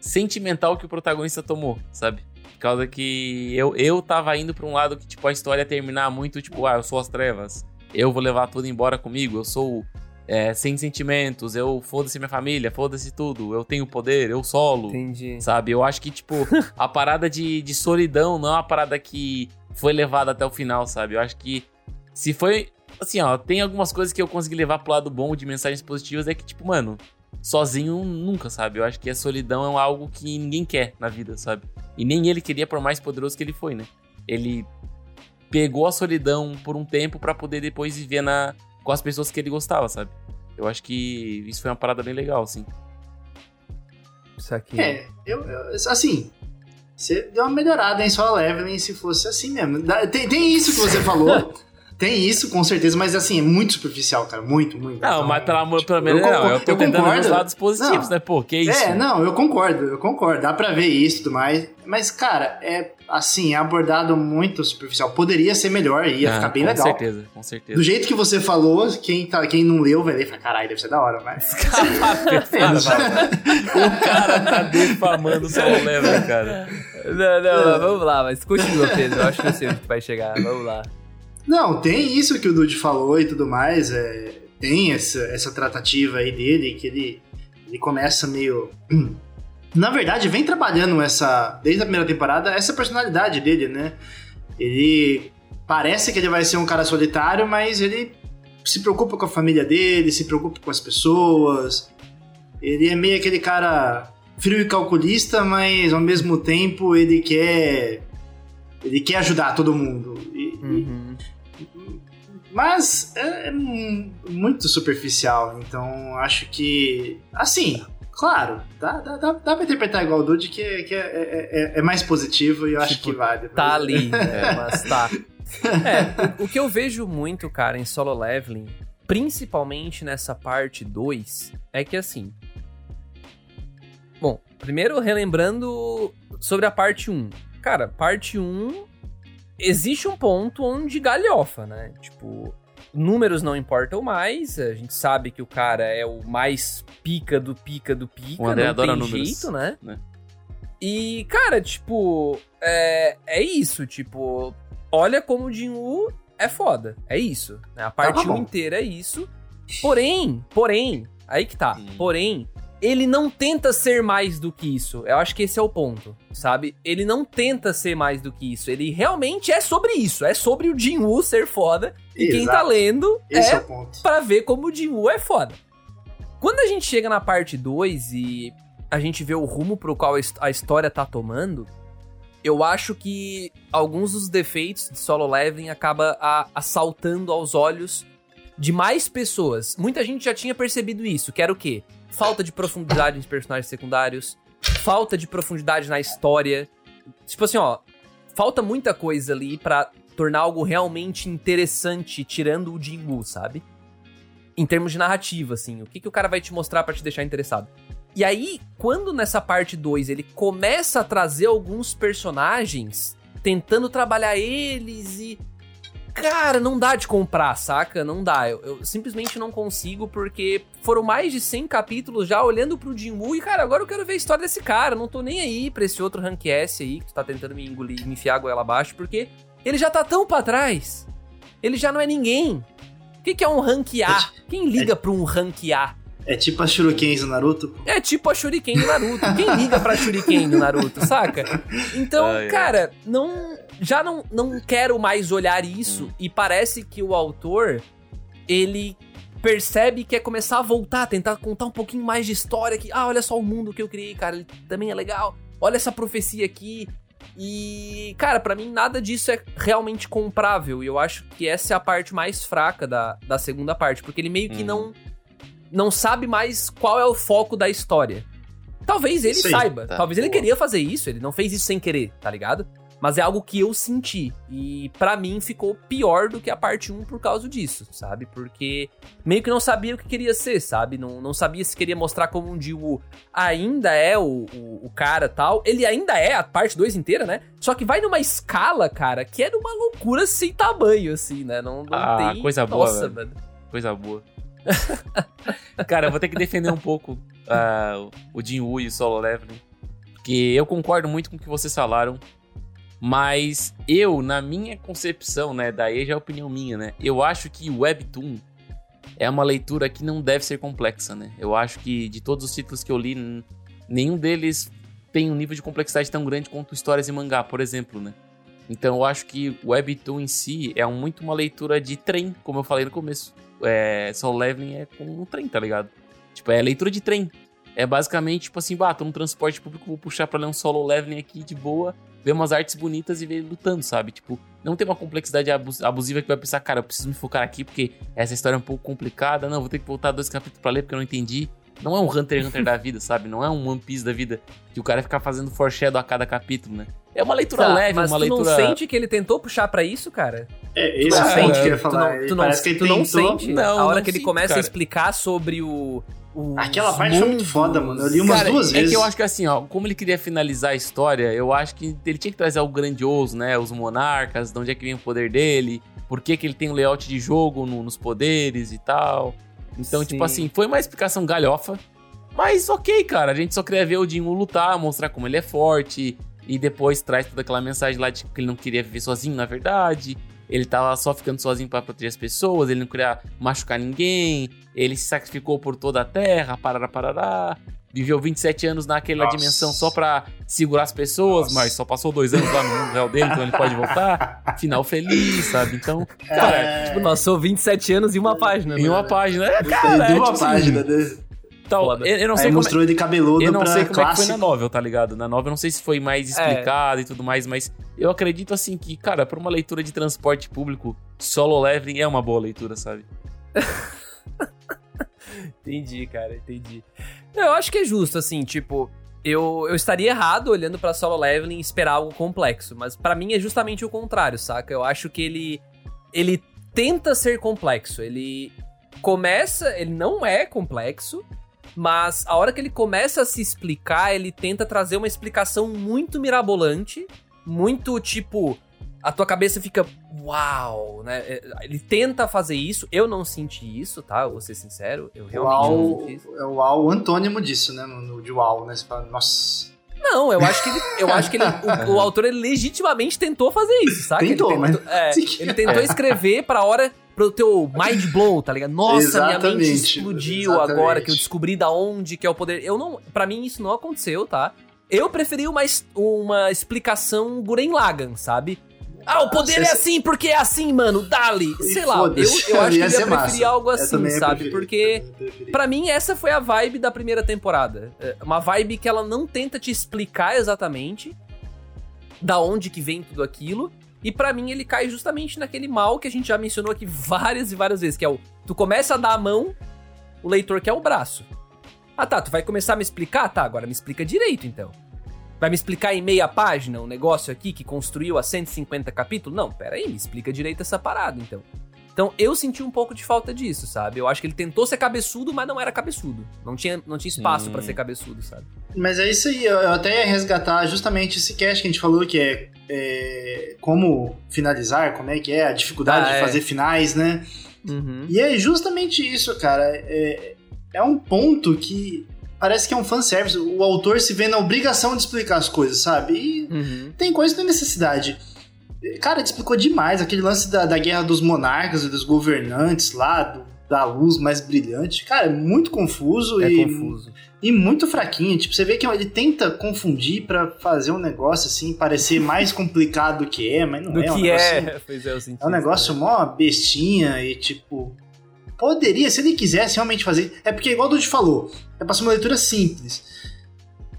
sentimental que o protagonista tomou, sabe? Por causa que eu, eu tava indo pra um lado que, tipo, a história ia terminar muito, tipo, ah, eu sou as trevas, eu vou levar tudo embora comigo, eu sou é, sem sentimentos, eu foda-se minha família, foda-se tudo, eu tenho poder, eu solo. Entendi. Sabe? Eu acho que, tipo, a parada de, de solidão não é uma parada que foi levada até o final, sabe? Eu acho que se foi. Assim, ó, tem algumas coisas que eu consegui levar pro lado bom de mensagens positivas, é que, tipo, mano, sozinho nunca, sabe? Eu acho que a solidão é algo que ninguém quer na vida, sabe? E nem ele queria, por mais poderoso que ele foi, né? Ele pegou a solidão por um tempo pra poder depois viver na, com as pessoas que ele gostava, sabe? Eu acho que isso foi uma parada bem legal, assim. Isso aqui. É, eu, eu- assim, você deu uma melhorada em só leveling se fosse assim mesmo. Tem, tem isso que você falou. Tem isso, com certeza, mas assim, é muito superficial, cara. Muito, muito. Não, Então, mas pelo amor, tipo, pelo menos, eu não. Eu tô eu tentando ver os concordo. lados positivos, Não. né? Pô, que isso? É, não, eu concordo, eu concordo. Dá pra ver isso e tudo mais. Mas, cara, é assim, é abordado muito superficial. Poderia ser melhor, ia Ah, ficar bem com legal. certeza, com certeza. Do jeito que você falou, quem, tá, quem não leu vai ler e fala, caralho, deve ser da hora, mas. o cara tá defamando o solo level, cara. Não, não, mas vamos lá, mas continua, Pedro. Eu acho que eu sei onde vai chegar. Vamos lá. Não, tem isso que o Dude falou e tudo mais. É, tem essa, essa tratativa aí dele, que ele, ele começa meio. Na verdade, vem trabalhando essa. Desde a primeira temporada, essa personalidade dele, né? Ele parece que ele vai ser um cara solitário, mas ele se preocupa com a família dele, se preocupa com as pessoas. Ele é meio aquele cara frio e calculista, mas ao mesmo tempo ele quer. Ele quer ajudar todo mundo. E- Uhum. Mas é, é mu- muito superficial, então acho que. Assim, claro, dá, dá, dá, dá pra interpretar igual o Dude, que, é- que é, é, é- é mais positivo e eu acho Tipo, que vale. Tá ali, né? mas tá. É, o, o que eu vejo muito, cara, em solo leveling, principalmente nessa parte 2, é que assim. Bom, primeiro relembrando sobre a parte 1. cara, parte 1 existe um ponto onde galhofa, né? Tipo, números não importam mais, a gente sabe que o cara é o mais pica do pica do pica, O André não adora tem números, jeito, né? né? E, cara, tipo, é, é isso, tipo, olha como o Jin-Woo é foda, é isso. Né? A parte Tava 1 bom. inteira é isso. Porém, porém, aí que tá, Hum. porém, ele não tenta ser mais do que isso. Eu acho que esse é o ponto, sabe? Ele não tenta ser mais do que isso. Ele realmente é sobre isso. É sobre o Jin-Woo ser foda. E quem tá lendo Esse é, é pra ver como o Jin-Woo é foda. Quando a gente chega na parte 2 e a gente vê o rumo pro qual a história tá tomando, eu acho que alguns dos defeitos de Solo Leveling acaba a- assaltando aos olhos de mais pessoas. Muita gente já tinha percebido isso, que era o quê? Falta de profundidade nos personagens secundários, falta de profundidade na história. Tipo assim, ó, falta muita coisa ali pra tornar algo realmente interessante, tirando o Jinwoo, sabe? Em termos de narrativa, assim, o que, que o cara vai te mostrar pra te deixar interessado? E aí, quando nessa parte 2 ele começa a trazer alguns personagens, tentando trabalhar eles e. Cara, não dá de comprar, saca? Não dá. Eu, eu simplesmente não consigo, porque foram mais de 100 capítulos já olhando pro Jinwoo e, cara, agora eu quero ver a história desse cara. Não tô nem aí pra esse outro rank S aí que tu tá tentando me engolir, me enfiar a goela abaixo, porque ele já tá tão pra trás. Ele já não é ninguém. O que, que é um rank A? Quem liga pra um rank A? É tipo a Shurikens do Naruto. É tipo a Shuriken do Naruto. Quem liga pra Shuriken do Naruto, saca? Então, Ai, ai. cara, não. Já não, não quero mais olhar isso. E parece que o autor, ele percebe que é começar a voltar, tentar contar um pouquinho mais de história. Que, ah, olha só o mundo que eu criei, cara. Ele também é legal. Olha essa profecia aqui. E, cara, pra mim nada disso é realmente comprável. E eu acho que essa é a parte mais fraca da, da segunda parte. Porque ele meio que Uhum. não não sabe mais qual é o foco da história. Talvez ele aí, saiba. tá, Talvez ele boa. queria fazer isso, ele não fez isso sem querer, tá ligado? Mas é algo que eu senti. E pra mim ficou pior do que a parte 1 por causa disso, sabe? Porque meio que não sabia o que queria ser, sabe? Não, não sabia se queria mostrar como um Jiwoo ainda é o, o, o cara tal. Ele ainda é a parte 2 inteira, né? Só que vai numa escala, cara, que é numa loucura sem tamanho, assim, né? Não, não Ah, tem. coisa boa, Nossa, velho. mano. Coisa boa. Cara, eu vou ter que defender um pouco ah, o Jinwoo e o Solo Leveling. Porque eu concordo muito com o que vocês falaram. Mas eu, na minha concepção, né? Daí já é opinião minha, né? Eu acho que Webtoon é uma leitura que não deve ser complexa, né? Eu acho que de todos os títulos que eu li, nenhum deles tem um nível de complexidade tão grande quanto histórias em mangá, por exemplo, né? Então eu acho que Webtoon em si é muito uma leitura de trem, como eu falei no começo. É, Solo Leveling é com um trem, tá ligado? Tipo, é leitura de trem. É basicamente, tipo assim, bah, tô no transporte público, vou puxar pra ler um Solo Leveling aqui de boa, ver umas artes bonitas e ver ele lutando, sabe? Tipo, não tem uma complexidade abus- abusiva que vai pensar, cara, eu preciso me focar aqui porque essa história é um pouco complicada, não, vou ter que voltar dois capítulos pra ler porque eu não entendi. Não é um Hunter x Hunter da vida, sabe? Não é um One Piece da vida que o cara fica fazendo foreshadow a cada capítulo, né? É uma leitura Tá, leve, mas uma tu leitura... não sente que ele tentou puxar pra isso, cara? É, esse Tu é não o sente? ponto que eu ia Tu falar. não, tu não, Parece que ele tu não sente? Não, a hora não que ele sinto, começa cara. a explicar sobre o. Aquela parte foi muito mundos. foda, mano. Eu li umas Cara, duas é vezes. que eu acho que assim, ó, como ele queria finalizar a história, eu acho que ele tinha que trazer algo grandioso, né? Os monarcas, de onde é que vem o poder dele, por que, que ele tem o layout de jogo no- nos poderes e tal. Então, Sim. tipo assim, foi uma explicação galhofa. Mas ok, cara, a gente só queria ver o Jinwoo lutar, mostrar como ele é forte. E depois traz toda aquela mensagem lá de que ele não queria viver sozinho, na verdade. Ele tava só ficando sozinho pra proteger as pessoas, ele não queria machucar ninguém. Ele se sacrificou por toda a terra, parará, parará. Viveu 27 anos naquela Nossa. dimensão só pra segurar as pessoas, Nossa. mas só passou dois anos lá no mundo real dele, então ele pode voltar. Final feliz, sabe? Então, cara, É, Tipo, nós sou 27 anos e uma página. em né? uma página. É, cara, é, uma tipo assim, página desse. Tal, Foda. eu, eu não Aí sei como é- mostrou ele cabeludo eu não pra sei como é que foi na novel, tá ligado? Na novel eu não sei se foi mais explicado e tudo mais, mas eu acredito assim que, cara, pra uma leitura de transporte público, solo leveling é uma boa leitura, sabe? Entendi, cara, entendi. Não, Eu acho que é justo, assim, tipo, eu, eu estaria errado olhando pra solo leveling e esperar algo complexo, mas pra mim é justamente o contrário, saca? Eu acho que ele ele tenta ser complexo, ele começa, ele não é complexo, mas a hora que ele começa a se explicar, ele tenta trazer uma explicação muito mirabolante muito tipo. A tua cabeça fica. Uau, né? É, Ele tenta fazer isso. Eu não senti isso, tá? Vou ser sincero. Eu realmente não Uau, senti isso. é o uau antônimo disso, né? No, de uau, né? Você fala, nossa. Não, eu acho que ele, eu acho que ele, o, o autor ele legitimamente tentou fazer isso, sabe? Tentou, ele mas- é, ele tentou escrever pra hora pro teu mind blow, tá ligado? Nossa, minha mente explodiu exatamente. agora que eu descobri da onde que é o poder. Eu não, para mim isso não aconteceu, tá? Eu preferi uma, uma explicação Guren Lagan, sabe? Ah, o poder Nossa, é assim porque é assim, mano. Dali. Sei lá, eu, eu acho que eu ia preferir massa. algo assim, sabe? Porque. Pra mim, essa foi a vibe da primeira temporada. É Uma vibe que ela não tenta te explicar exatamente da onde que vem tudo aquilo. E pra mim, ele cai justamente naquele mal que a gente já mencionou aqui várias e várias vezes, que é o... Tu começa a dar a mão, o leitor quer o braço. Ah tá, tu vai começar a me explicar? Tá, agora me explica direito então. Vai me explicar em meia página um negócio aqui que construiu a 150 capítulos? Não, pera aí, me explica direito essa parada então. Então eu senti um pouco de falta disso, sabe? Eu acho que ele tentou ser cabeçudo, mas não era cabeçudo. Não tinha, não tinha espaço Sim. pra ser cabeçudo, sabe? Mas é isso aí, eu até ia resgatar justamente esse cast que a gente falou, que é, é, como finalizar, como é que é, a dificuldade Ah, de é. fazer finais, né? Uhum. E é justamente isso, cara. É, é um ponto que parece que é um fanservice. O autor se vê na obrigação de explicar as coisas, sabe? E Uhum. tem coisa que tem necessidade. Cara, ele explicou demais aquele lance da, da guerra dos monarcas e dos governantes lá, do- da luz mais brilhante. Cara, é muito confuso É e, confuso. e muito fraquinho. Tipo, você vê que ele tenta confundir pra fazer um negócio assim, parecer mais complicado do que é, mas não Do é. um que negócio- é. Pois é, eu senti é um negócio mó bestinha e tipo. Poderia, se ele quisesse realmente fazer. É porque, igual o Dude falou, é pra ser uma leitura simples.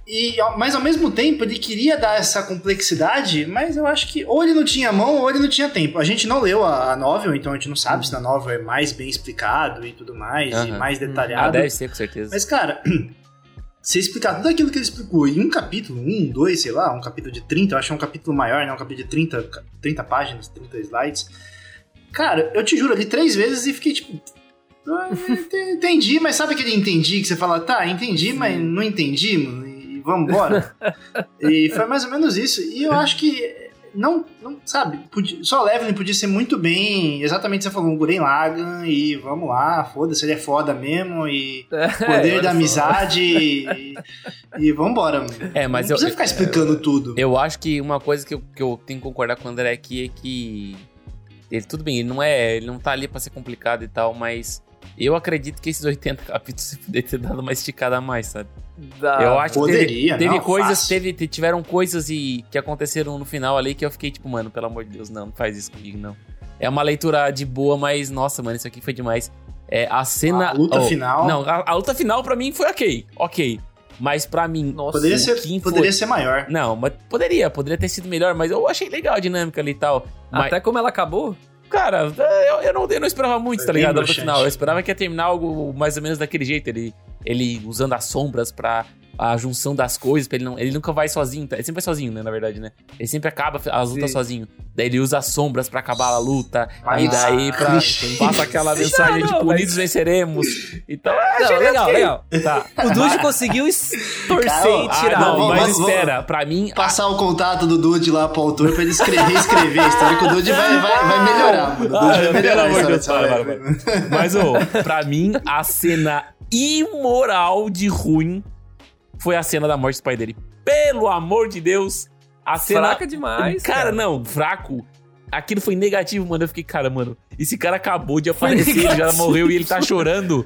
E, mas ao mesmo tempo ele queria dar essa complexidade, mas eu acho que ou ele não tinha mão ou ele não tinha tempo. A gente não leu a, a novel, então a gente não sabe se na novel é mais bem explicado e tudo mais, e Aham. mais Ah, detalhado. deve ser, com certeza. Mas, cara, se explicar tudo aquilo que ele explicou em um capítulo, um, dois, sei lá, um capítulo de 30, eu acho que é um capítulo maior, né? Um capítulo de 30, ca- 30 páginas, 30 slides. Cara, eu te juro, eu li três vezes e fiquei tipo. "Ah, ent- Entendi, mas sabe aquele entendi que você fala, tá, entendi, mas não entendi, mano, e vamos embora? e foi mais ou menos isso. E eu acho que não, não sabe, podia, só Leveling podia ser muito bem, exatamente o que você falou, um Guren Lagan, e vamos lá, foda-se, ele é foda mesmo, e É, poder da amizade e, e vambora, mano. É, mas não eu- precisa ficar explicando tudo. Eu acho que uma coisa que eu, que eu tenho que concordar com o André aqui é que. Ele, tudo bem, ele não é. Ele não tá ali pra ser complicado e tal, mas eu acredito que esses 80 capítulos poderiam ter dado uma esticada a mais, sabe? Dá. eu acho que poderia, teve, teve não, coisas, fácil. teve, te- tiveram coisas e que aconteceram no final ali que eu fiquei tipo, mano, pelo amor de Deus, não, não faz isso comigo, não. É uma leitura de boa, mas nossa, mano, isso aqui foi demais. É, a cena. A luta oh, final. Não, a, a luta final pra mim foi ok, ok. Mas pra mim. Nossa, Poderia ser, foi- poderia ser maior. Não, mas poderia, poderia ter sido melhor, mas eu achei legal a dinâmica ali e tal. Mas, até como ela acabou? Cara, eu, eu, não, eu não esperava muito, tá ligado? No final. Eu esperava que ia terminar algo mais ou menos daquele jeito. Ele, ele usando as sombras pra a junção das coisas, pra ele não. Ele nunca vai sozinho, tá? ele sempre vai sozinho, né? Na verdade, né? Ele sempre acaba as lutas Sim. sozinho. Daí ele usa as sombras pra acabar a luta. Mas- e daí pra, passa aquela mensagem Não, de não, unidos mas- venceremos. Então, é, Não, legal, legal. Tá. O Dude conseguiu torcer e Ah, tirar. não, vamos- mas vamos- espera, pra mim, a Passar o contato do Dude lá pro autor pra ele escrever, escrever a história que o Dude vai, vai, vai melhorar, mano. O Dude Ah, vai pelo melhorar a história para, para. Mas, ô, pra mim, a cena imoral de ruim foi a cena da morte do pai dele. Pelo amor de Deus, a cena. Fraca demais, Cara, cara. não, fraco. Aquilo foi negativo, mano. Eu fiquei, cara, mano, esse cara acabou de aparecer, ele já morreu e ele tá chorando.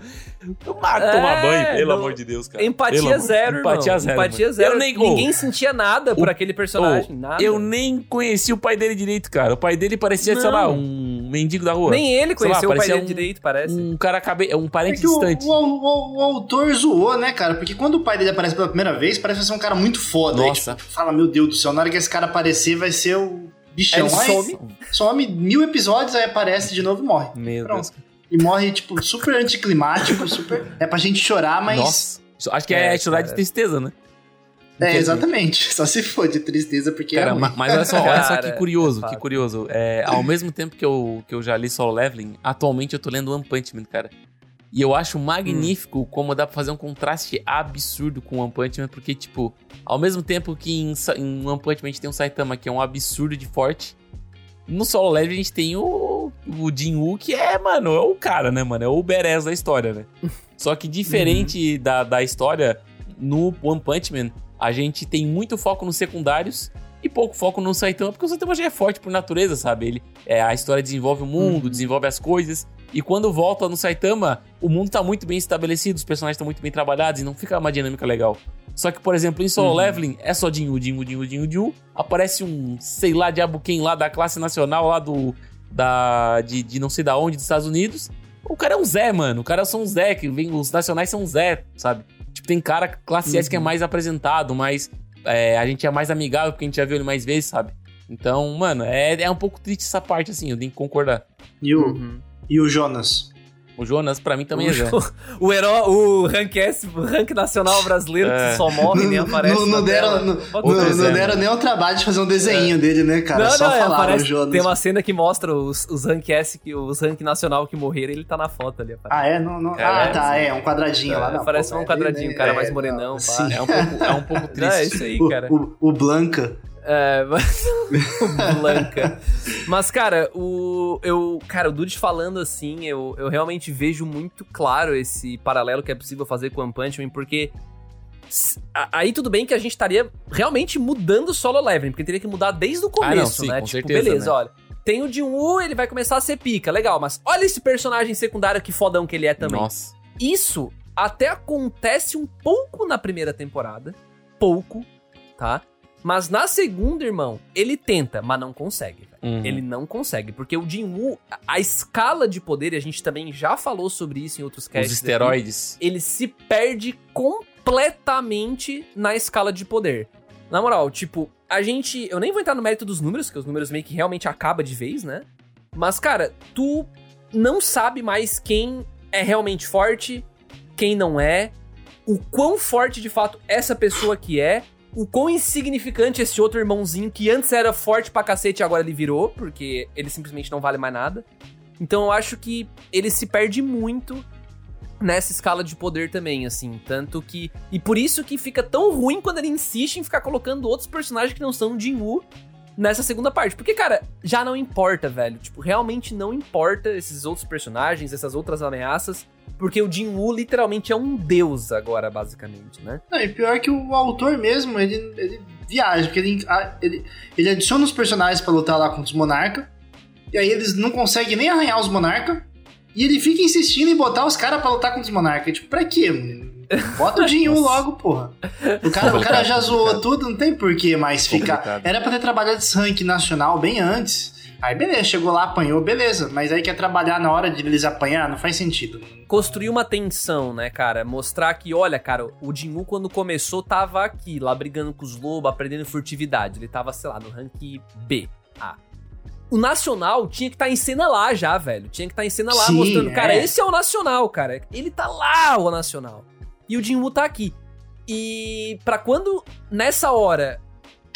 Toma, É, tomar banho, pelo não- amor de Deus, cara. Empatia Pelo zero, irmão. Empatia zero. Empatia zero. Eu nem, Ninguém ô, sentia nada por o- aquele personagem. ô, nada. eu nem conheci o pai dele direito, cara. O pai dele parecia, sei Não. lá, um mendigo da rua. Nem ele Sei lá, conheceu o pai dele um- direito, parece. Um cara cabe... um É parente o, distante. o, o- o autor zoou, né, cara? Porque quando o pai dele aparece pela primeira vez, parece ser um cara muito foda. Aí, Nossa. tipo, fala, meu Deus do céu, na hora que esse cara aparecer, vai ser o bichão. Ele Aí some. some mil episódios, aí aparece de novo e morre. Meu Pronto. Deus. E morre, tipo, super anticlimático, super. É pra gente chorar, mas. Nossa. Acho que é, É, chorar de tristeza, né? É, exatamente. Só se for de tristeza, porque Cara, é ruim. ma- mas olha só, olha só que curioso, é que curioso. É, ao mesmo tempo que eu, que eu já li Solo Leveling, atualmente eu tô lendo One Punch Man, cara. E eu acho magnífico como dá pra fazer um contraste absurdo com One Punch Man, porque, tipo, ao mesmo tempo que em, em One Punch Man a gente tem um Saitama que é um absurdo de forte, no solo leve a gente tem o, o Jin-Woo, que é, mano, é o cara, né, mano? É o Beres da história, né? Só que diferente da, da história, no One Punch Man, a gente tem muito foco nos secundários e pouco foco no Saitama, porque o Saitama já é forte por natureza, sabe? Ele, é, a história desenvolve o mundo, desenvolve as coisas, e quando volta no Saitama, o mundo tá muito bem estabelecido, os personagens estão muito bem trabalhados e não fica uma dinâmica legal. Só que, por exemplo, em Solo Uhum. Leveling, é só Jinwoo, Jinwoo, Jinwoo, Jinwoo, Jinwoo. Aparece um, sei lá, diabo quem lá da classe nacional lá do... Da, de, de não sei da onde, dos Estados Unidos. O cara é um Zé, mano. O cara são um Zé, que vem, os nacionais são um Zé, sabe? Tipo, tem cara classe S que é mais apresentado, mas é, a gente é mais amigável porque a gente já viu ele mais vezes, sabe? Então, mano, é, é um pouco triste essa parte, assim, eu tenho que concordar. E o, Uhum. e o Jonas? O Jonas, pra mim, também é Zé. O herói, o rank S, o rank nacional brasileiro É. que só morre e nem aparece. Não, não deram, não, não- não deram nem o trabalho de fazer um desenho dele, né, cara? não, Só não, é, falaram aparece, o Jonas. tem uma cena que mostra os, os rank S, que, os rank nacional que morreram, ele tá na foto ali. aparece. Ah, é? Não, não... É, ah, tá, é, um quadradinho É, lá. Não, parece pô, um é, quadradinho, é, o cara é, mais morenão, pá. sim. É um pouco, é um pouco Não, é triste. isso aí, O, cara. o, o Blanca. É, mas... Blanca. Mas, cara, o. Eu. Cara, o Dude falando assim, eu, eu realmente vejo muito claro esse paralelo que é possível fazer com o One Punch Man, porque. Aí tudo bem que a gente estaria realmente mudando o solo leveling, porque teria que mudar desde o começo, Ah, não, sim, né? com tipo, certeza, beleza, né? olha. Tem o Jin-Woo, ele vai começar a ser pica, legal, mas olha esse personagem secundário que fodão que ele é também. Nossa. Isso até acontece um pouco na primeira temporada. Pouco, tá? Mas na segunda, irmão, ele tenta, mas não consegue. Uhum. Ele não consegue. Porque o Jinwoo, a- a escala de poder, e a gente também já falou sobre isso em outros Os casts. aqui, esteroides. ele se perde completamente na escala de poder. Na moral, tipo, a gente. Eu nem vou entrar no mérito dos números, que os números meio que realmente acaba de vez, né? Mas, cara, tu não sabe mais quem é realmente forte, quem não é, o quão forte de fato essa pessoa que é, o quão insignificante esse outro irmãozinho que antes era forte pra cacete e agora ele virou, porque ele simplesmente não vale mais nada. Então eu acho que ele se perde muito nessa escala de poder também, assim. Tanto que. E por isso que fica tão ruim quando ele insiste em ficar colocando outros personagens que não são o Jinwoo nessa segunda parte. Porque, cara, já não importa, velho. Tipo, realmente não importa esses outros personagens, essas outras ameaças. Porque o Jinwoo literalmente é um deus agora, basicamente, né? Não, e pior que o autor mesmo, ele, ele viaja, porque ele, ele, ele adiciona os personagens pra lutar lá contra os monarca, e aí eles não conseguem nem arranhar os monarca, e ele fica insistindo em botar os caras pra lutar contra os monarca. Tipo, pra quê? mano? Bota o Nossa. logo, porra. O cara, o cara já zoou tudo, não tem por que mais ficar. Complicado. Era pra ter trabalhado esse rank nacional bem antes. Aí beleza, chegou lá, apanhou, beleza. Mas aí quer trabalhar na hora de eles apanhar, não faz sentido. construir uma tensão, né, cara? Mostrar que, olha, cara, o Jinwoo quando começou tava aqui, lá brigando com os lobos, aprendendo furtividade. Ele tava, sei lá, no rank B, A. O Nacional tinha que estar em cena lá já, velho. Tinha que estar em cena lá Sim, mostrando, cara, é. esse é o Nacional, cara. Ele tá lá, o Nacional. E o Jinwoo tá aqui. E pra quando, nessa hora,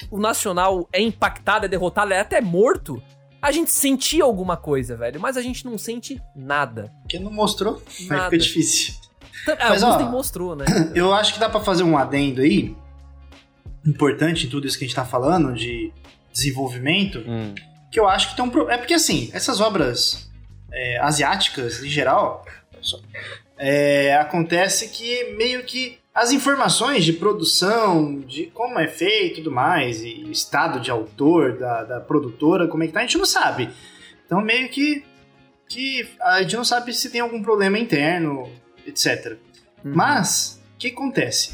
o Nacional é impactado, é derrotado, é até morto, a gente sentia alguma coisa, velho. Mas a gente não sente nada. Porque não mostrou, Nada. fica difícil. Ah, Mas, ó, mostrou, né? Eu acho que dá pra fazer um adendo aí, importante em tudo isso que a gente tá falando, de desenvolvimento, Hum. que eu acho que tem um pro... É porque, assim, essas obras é, asiáticas, em geral, só, é, acontece que meio que as informações de produção, de como é feito e tudo mais, e o estado de autor da, da produtora, como é que tá, a gente não sabe. Então, meio que, que a gente não sabe se tem algum problema interno, etc. Uhum. Mas, o que acontece?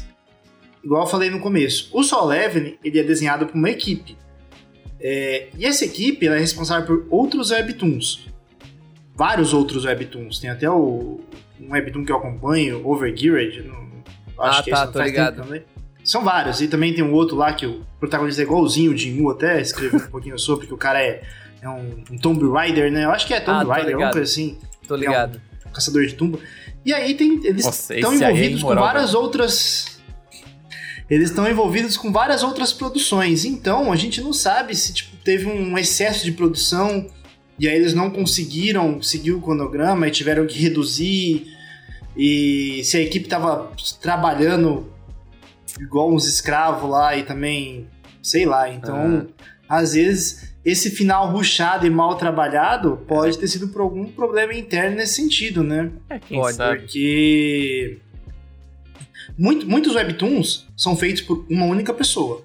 Igual eu falei no começo, o Soul Leveling, ele é desenhado por uma equipe. É, e essa equipe é responsável por outros webtoons. Vários outros webtoons. Tem até o, um webtoon que eu acompanho, Overgeared. Não, acho Ah, que tá, esse não tô ligado. também. São vários. E também tem um outro lá que o protagonista é igualzinho o Jinwoo até. Escrevi um pouquinho sobre, que o cara é, é um, um Tomb Raider, né? Eu acho que é Tomb Ah, Raider, alguma coisa assim Tô ligado. caçador de tumba. E aí tem, eles estão é envolvidos com imoral, várias outras. Eles estão envolvidos com várias outras produções. Então a gente não sabe se tipo, teve um excesso de produção e aí eles não conseguiram seguir o cronograma e tiveram que reduzir. e se a equipe tava trabalhando igual uns escravos lá e também, sei lá, então às vezes esse final ruchado e mal trabalhado pode ter sido por algum problema interno nesse sentido, né? É, quem Pode, sabe? Porque muito- muitos webtoons são feitos por uma única pessoa.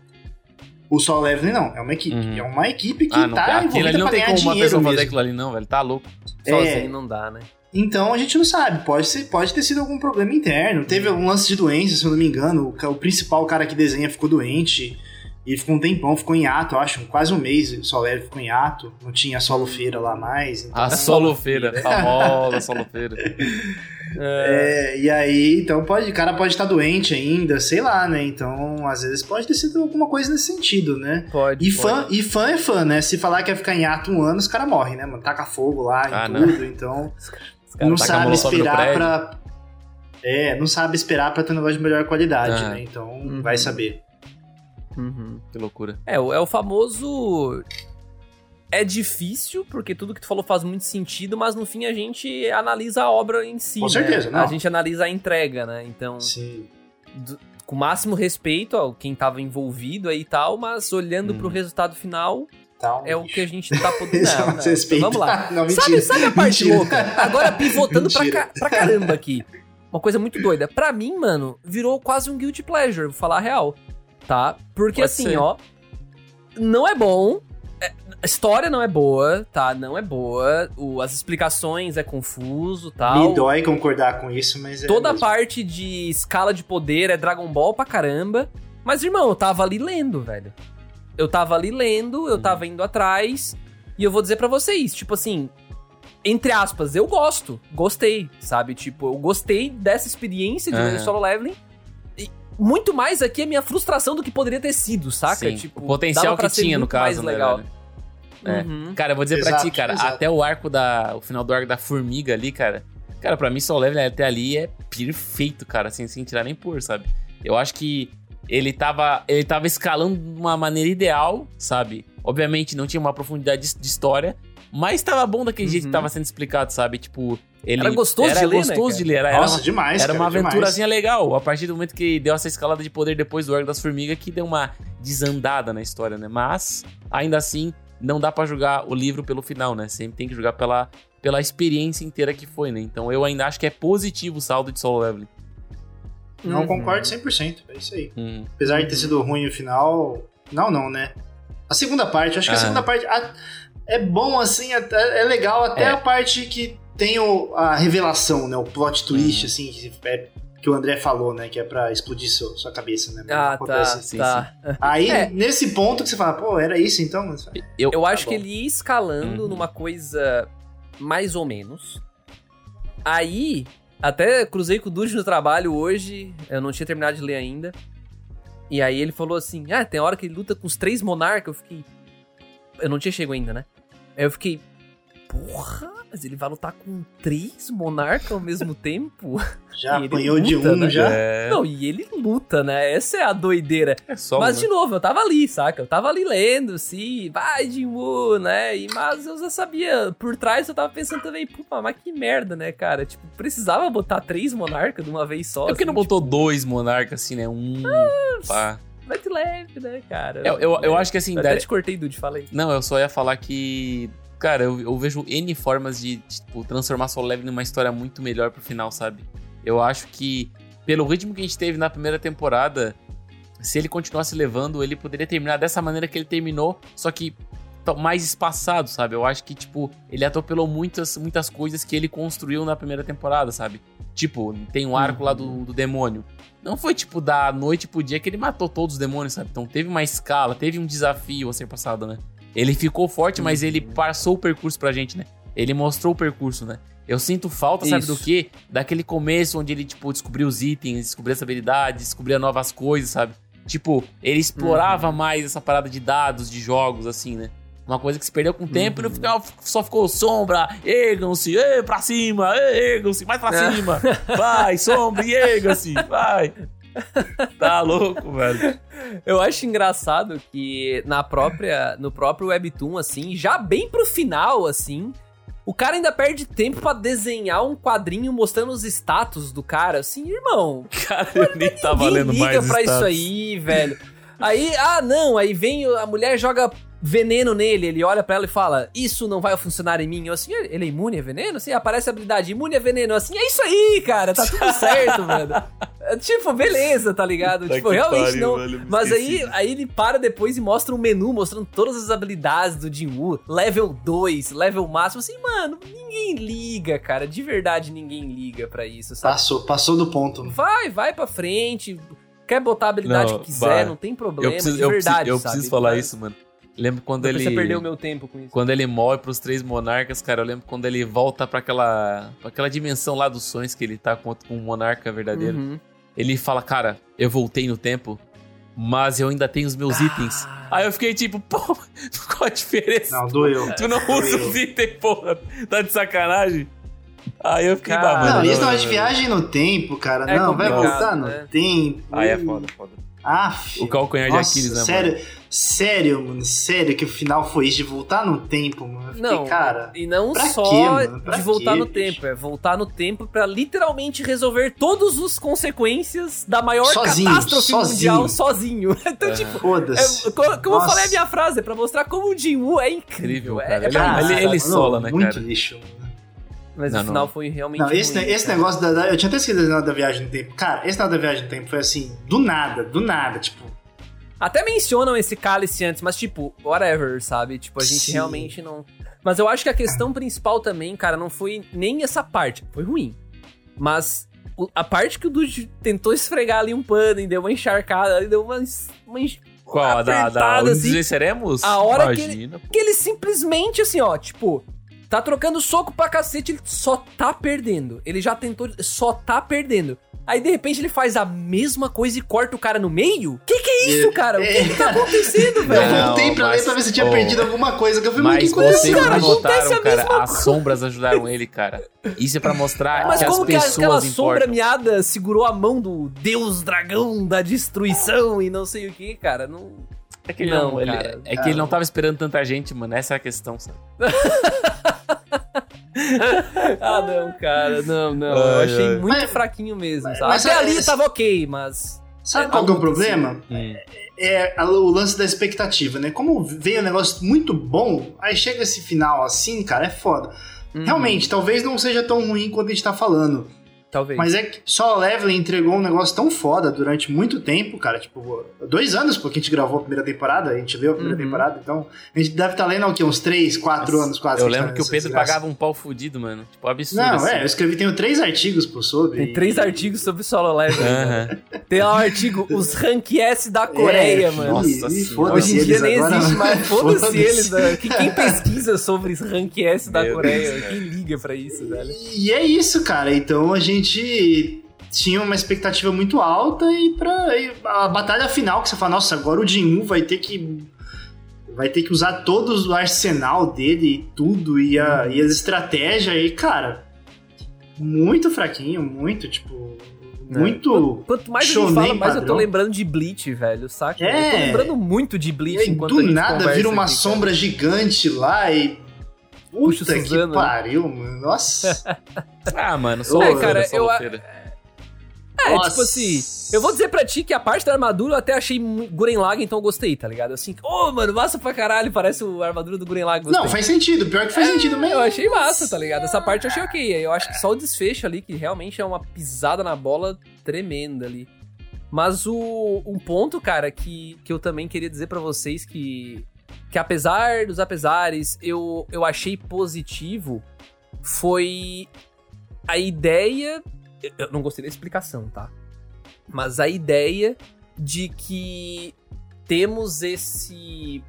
O Solo Leveling não, é uma equipe. Uhum. É uma equipe que Ah, não, tá envolvida ali não pra tem ganhar como uma pessoa fazer mesmo. aquilo ali, não, velho. Tá louco. Sozinho É. não dá, né? Então a gente não sabe, pode, ser, pode ter sido algum problema interno. Teve um lance de doença, se eu não me engano. O, o principal cara que desenha ficou doente. E ficou um tempão, ficou em ato, eu acho, quase um mês. O Solo Leveling ficou em ato. Não tinha solo feira lá mais. então- A solofeira, famosa solofeira. É, e aí, então pode, o cara pode estar doente ainda, sei lá, né? Então, às vezes pode ter sido alguma coisa nesse sentido, né? Pode. E pode. fã, e fã é fã, né? Se falar que ia ficar em ato um ano, os caras morrem, né, mano? Taca fogo lá e Ah, tudo, então Os caras não taca sabe esperar pra. É, não sabe esperar pra ter um negócio de melhor qualidade, Ah. né? Então Uhum. vai saber. Uhum. Que loucura. É, o- é o famoso. É difícil, porque tudo que tu falou faz muito sentido, mas no fim a gente analisa a obra em si. Com né? certeza, não. A gente analisa a entrega, né? Então, Sim. do- com o máximo respeito ao quem tava envolvido aí e tal, mas olhando Hum. pro resultado final, Então, é o que a gente tá podendo. É Não, o não. respeito. Então, vamos lá. Não. Sabe, sabe a parte Mentira. louca? Agora pivotando pra, ca- pra caramba aqui. Uma coisa muito doida. Pra mim, mano, virou quase um guilty pleasure, vou falar a real. Tá? Porque Pode assim, ser. ó. Não é bom. A história não é boa, tá? Não é boa. o- as explicações é confuso tal. Me dói concordar com isso, mas é. Toda a mesmo. parte de escala de poder é Dragon Ball pra caramba. Mas, irmão, eu tava ali lendo, velho. Eu tava ali lendo, eu tava indo atrás. E eu vou dizer pra vocês, tipo assim. Entre aspas, eu gosto. Gostei, sabe? Tipo, eu gostei dessa experiência de ler Aham. solo leveling. Muito mais aqui é minha frustração do que poderia ter sido, saca? Sim, Tipo, o potencial pra que tinha no caso, mais né, legal. velho? É. Uhum. Cara, eu vou dizer pra Exato, ti, cara, exato. até o arco da. O final do arco da formiga ali, cara. Cara, pra mim, Soul Level até ali é perfeito, cara, sem, sem tirar nem por, sabe? Eu acho que ele tava. Ele tava escalando de uma maneira ideal, sabe? Obviamente não tinha uma profundidade de, de história, mas tava bom daquele jeito que Uhum. tava sendo explicado, sabe? Tipo, ele. Era gostoso era de ler, né, gostoso de ler. Era, Nossa, demais. era cara, uma demais. aventurazinha legal. A partir do momento que deu essa escalada de poder depois do Arco das Formigas, que deu uma desandada na história, né? Mas, ainda assim, não dá pra julgar o livro pelo final, né? Sempre tem que julgar pela, pela experiência inteira que foi, né? Então eu ainda acho que é positivo o saldo de solo leveling. Não Uhum. concordo 100%. É isso aí. Hum. Apesar de ter sido ruim o final. Não, não, né? A segunda parte, acho que a Ah. segunda parte a- é bom assim, até- é legal até É. a parte que tem o- a revelação, né? O plot twist, Uhum. assim, que, é- que o André falou, né? Que é pra explodir seu- sua cabeça, né? Ah, tá, Acontece. sim, tá. Aí, É. nesse ponto que você fala, pô, era isso então? Eu, Eu acho tá que ele ia escalando Uhum. numa coisa mais ou menos. Aí, até cruzei com o Dude no trabalho hoje, eu não tinha terminado de ler ainda. E aí ele falou assim: Ah, tem hora que ele luta com os três monarcas. Eu fiquei. Eu não tinha chego ainda, né? Aí eu fiquei. Porra, mas ele vai lutar com três monarcas ao mesmo tempo? Já E ele apanhou de luta, um, né? já. É, Não, e ele luta, né? Essa é a doideira. é só Mas, um, de né? novo, eu tava ali, saca? Eu tava ali lendo, sim, vai, Jinwoo, né? E, mas eu já sabia, por trás eu tava pensando também, puta, mas que merda, né, cara? Tipo, precisava botar três monarcas de uma vez só. É porque não assim, botou dois monarcas assim, né? Um. pá. Vai de leve, né, cara? Eu, eu, eu acho que assim, Eu até te cortei, Dude, falei. Não, eu só ia falar que. Cara, eu, eu vejo N formas de, tipo, transformar Solo Leveling numa história muito melhor pro final, sabe? Eu acho que, pelo ritmo que a gente teve na primeira temporada, se ele continuasse levando, ele poderia terminar dessa maneira que ele terminou, só que t- mais espaçado, sabe? Eu acho que, tipo, ele atropelou muitas, muitas coisas que ele construiu na primeira temporada, sabe? Tipo, tem um arco lá do, do demônio. Não foi, tipo, da noite pro dia que ele matou todos os demônios, sabe? Então teve uma escala, teve um desafio a ser passado, né? Ele ficou forte, mas ele passou o percurso pra gente, né? Ele mostrou o percurso, né? Eu sinto falta, sabe Isso. do quê? Daquele começo onde ele, tipo, descobriu os itens, descobriu as habilidades, descobria novas coisas, sabe? Tipo, ele explorava mais essa parada de dados, de jogos, assim, né? Uma coisa que se perdeu com o tempo e no final só ficou sombra, ergam-se, pra cima, ergam-se, mais pra cima, vai, sombra e ergam-se, vai. Tá louco, velho. Eu acho engraçado que na própria, no próprio Webtoon, assim, já bem pro final, assim, O cara ainda perde tempo pra desenhar um quadrinho mostrando os status do cara. Assim, irmão, Cara, eu nem tá valendo liga mais. pra status. isso aí, velho. Aí, ah, não, aí vem a mulher joga veneno nele, ele olha pra ela e fala: Isso não vai funcionar em mim. Eu assim, ele é imune a veneno? Assim, aparece a habilidade imune a veneno. Eu assim, é isso aí, cara, tá tudo certo, mano. É, Tipo, beleza, tá ligado? Tá tipo, realmente pariu, não. velho, Mas aí, esqueci. aí ele para depois e mostra um menu mostrando todas as habilidades do Jinwoo. Level 2, level máximo. Assim, mano, ninguém liga, cara. De verdade, ninguém liga pra isso, sabe? Passou, passou do ponto. Vai, vai pra frente. Quer botar a habilidade Não, que quiser, vai. não tem Eu problema. preciso, de eu verdade, preciso, eu sabe? preciso falar isso, mano. Lembro quando ele. perder o meu tempo com isso. Quando ele morre pros três monarcas, cara, eu lembro quando ele volta pra aquela, pra aquela dimensão lá dos sonhos que ele tá com, com o monarca verdadeiro. Uhum. Ele fala, cara, eu voltei no tempo, mas eu ainda tenho os meus Ah. itens. Aí eu fiquei tipo, pô, qual a diferença? Não, doeu. Tu não usa os itens, porra. Tá de sacanagem? Aí eu fiquei, Cara, mano. Não, esse não, negócio de viagem no tempo, cara. É não, vai voltar no né? tempo. Aí é foda, foda. Ah, O calcanhar de Aquiles, né, sério, Sério, mano, sério que o final foi isso de voltar no tempo, mano. Fiquei, Não, cara. e não só quê, mano? De voltar quê, no bicho? tempo, é voltar no tempo pra literalmente resolver todas as consequências da maior Sozinho, catástrofe sozinho. mundial sozinho. Então, É. tipo, é, como, como eu Nossa. falei a minha frase, é pra mostrar como o Jinwoo é Incrível, incrível. é- cara. é Ele- pra ele- isso, ele sabe? sola, né, Muito cara? lixo, mano. Mas Não, o final não. foi realmente Não, esse, ruim, esse negócio da, da- Eu tinha até esquecido da, da viagem no tempo. Cara, esse negócio da viagem no tempo foi assim, do nada, do nada, tipo. Até mencionam esse cálice antes, mas tipo, whatever, sabe? Tipo, a gente Sim. realmente não. Mas eu acho que a questão principal também, cara, não foi nem essa parte. Foi ruim. Mas a parte que o Dude tentou esfregar ali um pano e deu uma encharcada, ali deu uma. uma Qual? A da, da apertada, assim. Desvenceremos? A hora que ele- Imagina, pô. Que ele simplesmente, assim, ó, tipo. Tá trocando soco pra cacete, ele só tá perdendo. Ele já tentou, só tá perdendo. Aí, de repente, ele faz a mesma coisa e corta o cara no meio? Que que é isso, cara? O que que tá acontecendo, Eu velho? Não, voltei pra mas- ler pra ver se tinha oh. perdido alguma coisa. Que eu falei, mas Mas que aconteceu? vocês cara? Acontece notaram, a cara, mesma as coisa. sombras ajudaram ele, cara. Isso é pra mostrar Mas que as como que a- pessoas aquela sombra importam. miada segurou a mão do deus dragão da destruição e não sei o que, cara? Não. É que ele Não, não, ele- cara. é que ele não tava esperando tanta gente, mano. Essa é a questão, sabe? Ah, não, cara. Não, não. eu Ai, achei ai. muito Mas- fraquinho mesmo, mas- sabe? mas Até é- ali esse- tava ok, mas. Sabe É, qual que é o problema? É a- o lance da expectativa, né? Como veio um negócio muito bom, aí chega esse final assim, cara, é foda. Uhum, Realmente, talvez não seja tão ruim quanto a gente tá falando. Talvez. Mas é que só Leveling entregou um negócio tão foda durante muito tempo, cara. Tipo, dois anos porque a gente gravou a primeira temporada, a gente leu a primeira Uhum. temporada, então a gente deve estar lendo há o quê? Uns três, quatro Nossa, anos quase. Eu a lembro tá que o Pedro desgraça. pagava um pau fudido, mano. Tipo, absurdo. Não, assim. é, eu escrevi, tenho três artigos por sobre. Tem três artigos sobre solo leveling. Aham. Tem lá o artigo Os Rank S da Coreia, É, mano. Nossa e- e Hoje em dia nem agora, existe mais. Foda-se Foda-se. eles. Né? Que- Quem pesquisa sobre os Rank S da Meu Coreia? Deus, quem liga pra isso, velho? E é isso, cara. Então a gente tinha uma expectativa muito alta e pra e a batalha final que você fala, nossa, agora o Jinwoo vai ter que vai ter que usar todo o arsenal dele e tudo e, a, e as estratégias e cara, muito fraquinho, muito tipo muito Quanto mais a gente fala, mais eu tô padrão. lembrando de Bleach, velho, saca? É. Eu tô lembrando muito de Bleach E aí, enquanto a do gente nada vira uma aqui, cara. sombra gigante lá e Puxa o Puta que né? pariu, mano. Nossa. Ah, mano, só É, cara, eu-. É, Nossa. tipo assim, eu vou dizer pra ti que a parte da armadura eu até achei Guren então eu gostei, tá ligado? Assim, ô, mano, massa pra caralho, parece a armadura do Guren. Não, faz sentido. Pior que faz sentido mesmo. Eu achei massa, tá ligado? Essa parte eu achei ok. Eu acho que só o desfecho ali, que realmente é uma pisada na bola tremenda ali. Mas o um ponto, cara, que, que eu também queria dizer pra vocês que, que apesar dos apesares, eu, eu achei positivo foi a ideia. eu- não gostei da explicação, tá? Mas a ideia de que temos esse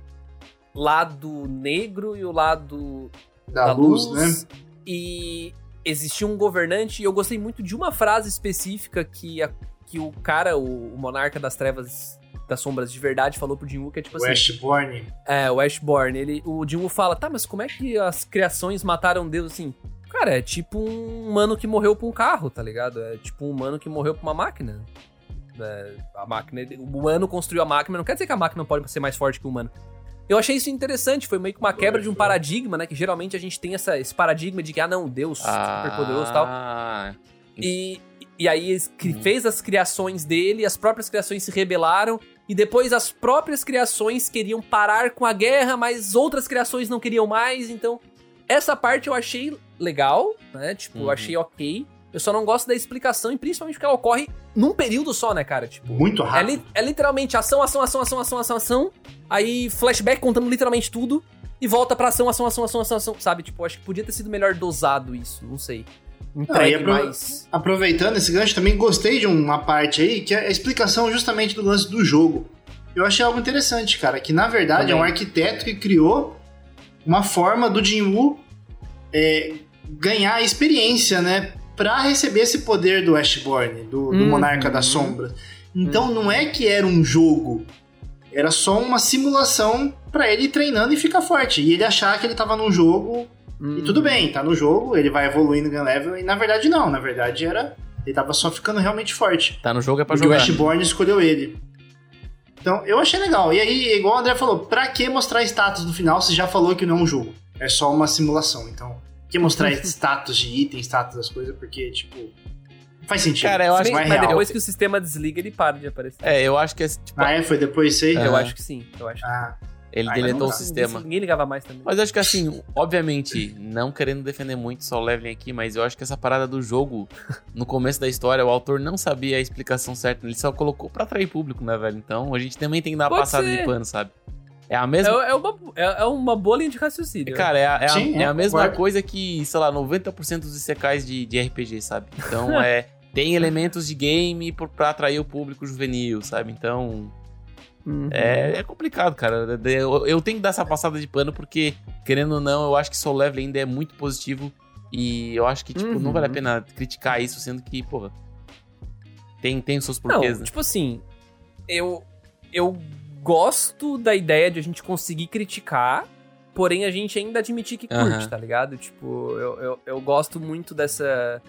lado negro e o lado Da, luz, né? E existia um governante, e eu gostei muito de uma frase específica que, a- que o cara, o, o monarca das trevas das sombras de verdade, falou pro Jinwoo, que é tipo assim... Westborn. É, o Ashborn, ele, o Jinwoo fala, tá, mas como é que as criações mataram Deus assim? Cara, é tipo um humano que morreu pra um carro, tá ligado? É tipo um humano que morreu pra uma máquina. É, a máquina, o humano construiu a máquina, não quer dizer que a máquina não pode ser mais forte que o humano. Eu achei isso interessante, foi meio que uma quebra de um paradigma, né? Que geralmente a gente tem essa, esse paradigma de que, ah, não, Deus super poderoso e tal. Ah, E, e aí ele cri- Hum. fez as criações dele, as próprias criações se rebelaram, e depois as próprias criações queriam parar com a guerra, mas outras criações não queriam mais, então essa parte eu achei legal, né? Tipo, eu Uhum. achei ok. Eu só não gosto da explicação, e principalmente porque ela ocorre num período só, né, cara? Tipo, Muito é, rápido. li- é literalmente ação, ação, ação, ação, ação, ação, ação, aí flashback contando literalmente tudo, e volta pra ação, ação, ação, ação, ação, ação, sabe? Tipo, acho que podia ter sido melhor dosado isso, não sei. Entregue apro- mais. Aproveitando esse gancho, também gostei de uma parte aí, que é a explicação justamente do lance do jogo. Eu achei algo interessante, cara, que na verdade é um Também. arquiteto que criou uma forma do Jinwoo é, ganhar experiência, né? Pra receber esse poder do Ashborn, do, do Uhum. Monarca das Sombras. Então não é que era um jogo, era só uma simulação pra ele treinando e ficar forte. E ele achar que ele tava num jogo e tudo bem, tá no jogo, ele vai evoluindo gun level, e na verdade não, na verdade era. Ele tava só ficando realmente forte. tá no jogo é pra Porque o jogar. Ashborn escolheu ele. Então, eu achei legal. E aí, igual o André falou, pra que mostrar status no final se já falou que não é um jogo? É só uma simulação. Então, que mostrar status de item, status das coisas, porque, tipo. Faz sentido. Cara, eu acho é mas real. depois que o sistema desliga, ele para de aparecer. É, eu acho que é, tipo, Ah, é? Foi depois isso aí? É. Eu acho que sim, eu acho. Ah, ele Ah, deletou o sistema. Ninguém ligava mais também. Mas eu acho que assim, obviamente, não querendo defender muito só o leveling aqui, mas eu acho que essa parada do jogo, no começo da história, o autor não sabia a explicação certa, ele só colocou pra atrair público, né, velho? Então a gente também tem que dar uma Pode passada ser. de pano, sabe? É a É, mesma. é uma, é, é uma boa linha de raciocínio. Cara, é a, é a- Sim, é é, a mesma concordo. coisa que, sei lá, 90% dos ICKs de, de RPG, sabe? Então é. Tem elementos de game por- pra atrair o público juvenil, sabe? Então. Uhum. É, é complicado, cara. Eu, eu tenho que dar essa passada de pano porque, querendo ou não, eu acho que Soul Level ainda é muito positivo. E eu acho que, tipo, não Uhum. vale a pena criticar isso, sendo que, porra. Tem, tem seus Não, porquês, né? tipo assim, eu, eu gosto da ideia de a gente conseguir criticar, porém a gente ainda admitir que curte, Aham. tá ligado? Tipo, eu, eu, eu gosto muito dessa.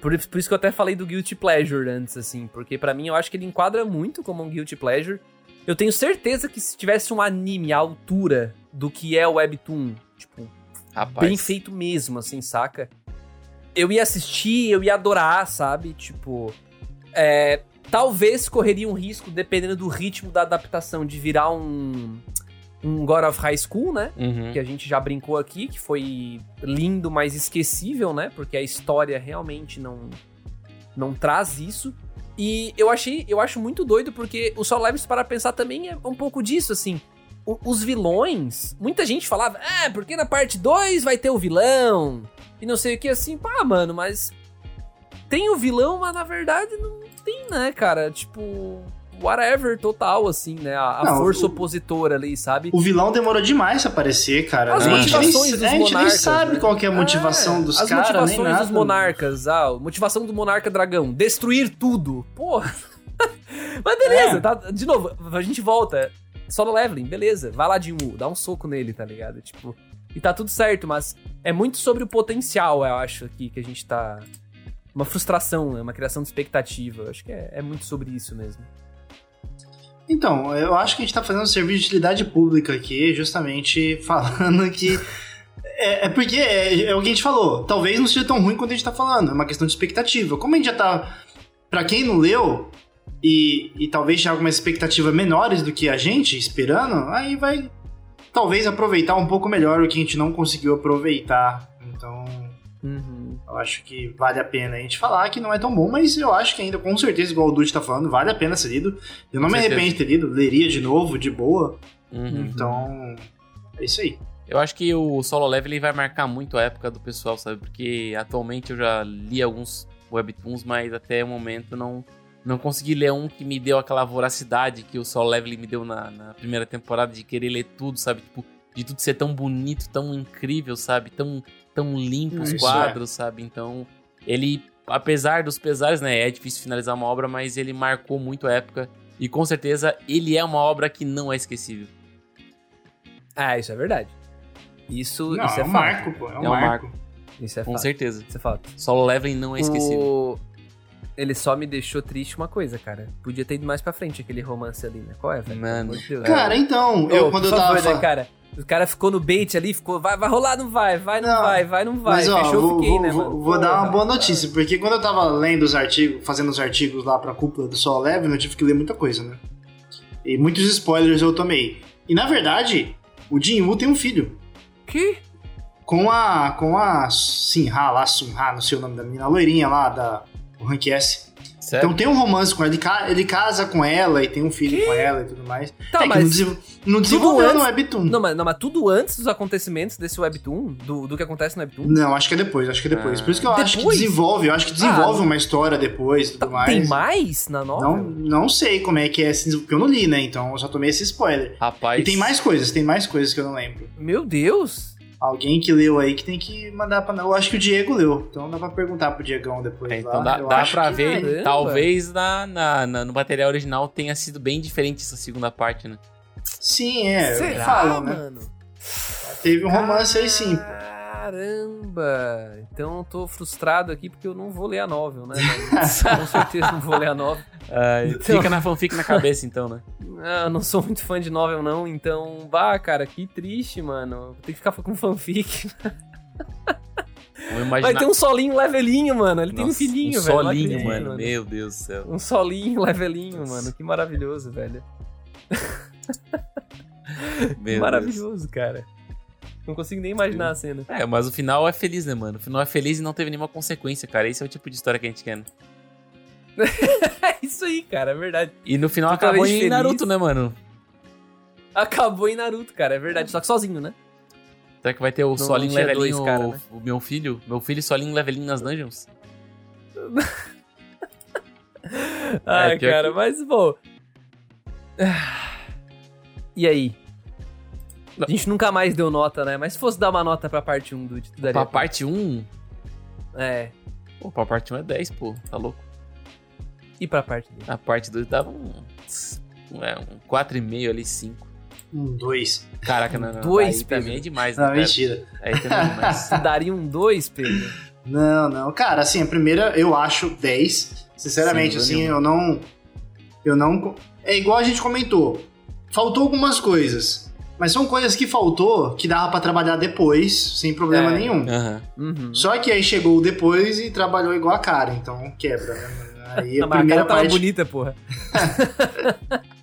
Por, por isso que eu até falei do Guilty Pleasure antes, assim, porque pra mim eu acho que ele enquadra muito como um Guilty Pleasure. Eu tenho certeza que se tivesse um anime à altura do que é o Webtoon, tipo, Rapaz. bem feito mesmo, assim, saca? Eu ia assistir, eu ia adorar, sabe? Tipo, é, talvez correria um risco, dependendo do ritmo da adaptação, de virar um, um God of High School, né? Uhum. Que a gente já brincou aqui, que foi lindo, mas esquecível, né? Porque a história realmente não, não traz isso. E eu achei, eu acho muito doido, porque o Sol Leves, para pensar também, é um pouco disso, assim. O- os vilões, muita gente falava, ah, porque na parte 2 vai ter o vilão, e não sei o que, assim, pá, mano, mas tem o vilão, mas na verdade não tem, né, cara? Tipo, whatever, total, assim, né? A, a Não, força o- opositora ali, sabe? O vilão demorou demais pra aparecer, cara. As a gente nem, motivações dos a gente nem monarcas, sabe né? qual que é a motivação É, dos As caras, nem motivações nada. dos monarcas, ah, a motivação do monarca dragão, destruir tudo. Porra. Mas beleza, É. tá, de novo, a gente volta. Solo leveling, beleza. Vai lá, Jinwoo, dá um soco nele, tá ligado? Tipo, e tá tudo certo, mas é muito sobre o potencial, eu acho, aqui, que a gente tá... Uma frustração, né? uma criação de expectativa. Eu acho que é, é muito sobre isso mesmo. Então, eu acho que a gente tá fazendo um serviço de utilidade pública aqui, justamente falando que. É, é porque é, é o que a gente falou. Talvez não seja tão ruim quanto a gente tá falando. É uma questão de expectativa. Como a gente já tá. Pra quem não leu, e, e talvez tinha algumas expectativas menores do que a gente esperando, aí vai. Talvez aproveitar um pouco melhor o que a gente não conseguiu aproveitar. Então. Uhum. Eu acho que vale a pena a gente falar que não é tão bom, mas eu acho que ainda, com certeza, igual o Dude tá falando, vale a pena ser lido. Eu não Com me certeza. arrependo de ter lido, leria de novo, de boa. Uhum. Então, é isso aí. Eu acho que o Solo Level ele vai marcar muito a época do pessoal, sabe? Porque atualmente eu já li alguns webtoons, mas até o momento não não consegui ler um que me deu aquela voracidade que o Solo Level me deu na, na primeira temporada de querer ler tudo, sabe? Tipo, de tudo ser tão bonito, tão incrível, sabe? Tão tão limpo os Isso quadros, sabe? Então, ele apesar dos pesares, né, é difícil finalizar uma obra, mas ele marcou muito a época e com certeza ele é uma obra que não é esquecível. Ah, isso é verdade. Isso, Não, isso é, é, um fato. marco, pô. É um É um marco. Isso é Com fato. certeza. Isso é fato. Solo Leveling não é esquecível. O... Ele só me deixou triste uma coisa, cara. Podia ter ido mais pra frente aquele romance ali, né? Qual é, velho? Mano. Cara, então, Ô, eu quando eu tava favor, né, falando. cara? O cara ficou no bait ali, ficou, vai, vai rolar, não vai, vai, não, Não, vai, vai, não vai. Mas ó, Fechou, vou, fiquei, vou- né, vou- mano? vou dar uma boa notícia, porque quando eu tava lendo os artigos, fazendo os artigos lá pra cúpula do Sol Leve, eu tive que ler muita coisa, né? E muitos spoilers eu tomei. E na verdade, o Jinwoo tem um filho. Que? Com a. Com a Sinha lá, Sunha, não sei o nome da menina, a loirinha lá da. O Rank S. Sério? Então tem um romance com ela, ele, ca- ele casa com ela e tem um filho com ela e tudo mais. Tá, é que mas... não, desenvol- não desenvolveu antes- no Webtoon. Não mas, não, mas tudo antes dos acontecimentos desse Webtoon, do, do que acontece no Webtoon. Não, acho que é depois, acho que é depois. Ah. Por isso que eu acho que Depois? desenvolve, eu acho que desenvolve Ah, uma história depois e tudo mais. Tem mais na novel? Não, não sei como é que é, esse- porque eu não li, né? Então eu só tomei esse spoiler. Rapaz. E tem mais coisas, tem mais coisas que eu não lembro. Meu Deus! Alguém que leu aí que tem que mandar pra. Eu acho que o Diego leu, então dá pra perguntar pro Diegão depois. É, então lá. dá, Eu dá pra ver. Caramba. Talvez na, na, na- no material original tenha sido bem diferente essa segunda parte, né? Sim, é. Será, falam, né? mano? Teve um romance aí sim. Caramba! Então eu tô frustrado aqui porque eu não vou ler a novel, né? Com certeza não vou ler a novel. Então- Fica na fanfic na cabeça, então, né? Ah, eu não sou muito fã de novel, não, então. Bah, cara, que triste, mano. Tem que ficar com fanfic. Imaginar. Vai ter um solinho levelinho, mano. Ele tem um Nossa, filhinho, um velho. solinho, acredito, mano. Meu Deus do céu. Um solinho levelinho, Nossa. mano. Que maravilhoso, velho. Meu Que Deus. maravilhoso, cara. Não consigo nem imaginar a cena. É, mas o final é feliz, né, mano? O final é feliz e não teve nenhuma consequência, cara. Esse é o tipo de história que a gente quer. né? É isso aí, cara, é verdade. E no final Totalmente acabou em feliz. Naruto, né, mano? Acabou em Naruto, cara, é verdade. Só que sozinho, né? Será que vai ter o Solinho tinha levelinho, dois cara, né? o meu filho? Meu filho Solinho levelinho nas dungeons? Ai, pior cara, que- mas, bom. Ah. E aí? A gente nunca mais deu nota, né? Mas se fosse dar uma nota pra parte 1 do tu daria Pra parte 1, É. pô, pra parte 1 é 10, pô. Tá louco? E pra parte 2? A parte 2 dava um. É, um 4,5 ali, 5. Um, dois. Caraca, não, não. Dois, aí também Pedro. é demais, né? Não, cara? mentira. Aí também é demais. Tu daria um 2, Pedro? Não, não. Cara, assim, a primeira eu acho 10. Sinceramente, Sem assim, eu não. Eu não. É igual a gente comentou. Faltou algumas coisas. Mas são coisas que faltou que dava pra trabalhar depois, sem problema É. nenhum. Aham. Uhum. Só que aí chegou o depois e trabalhou igual a cara, então quebra, né? Aí a a primeira parte. bonita, porra.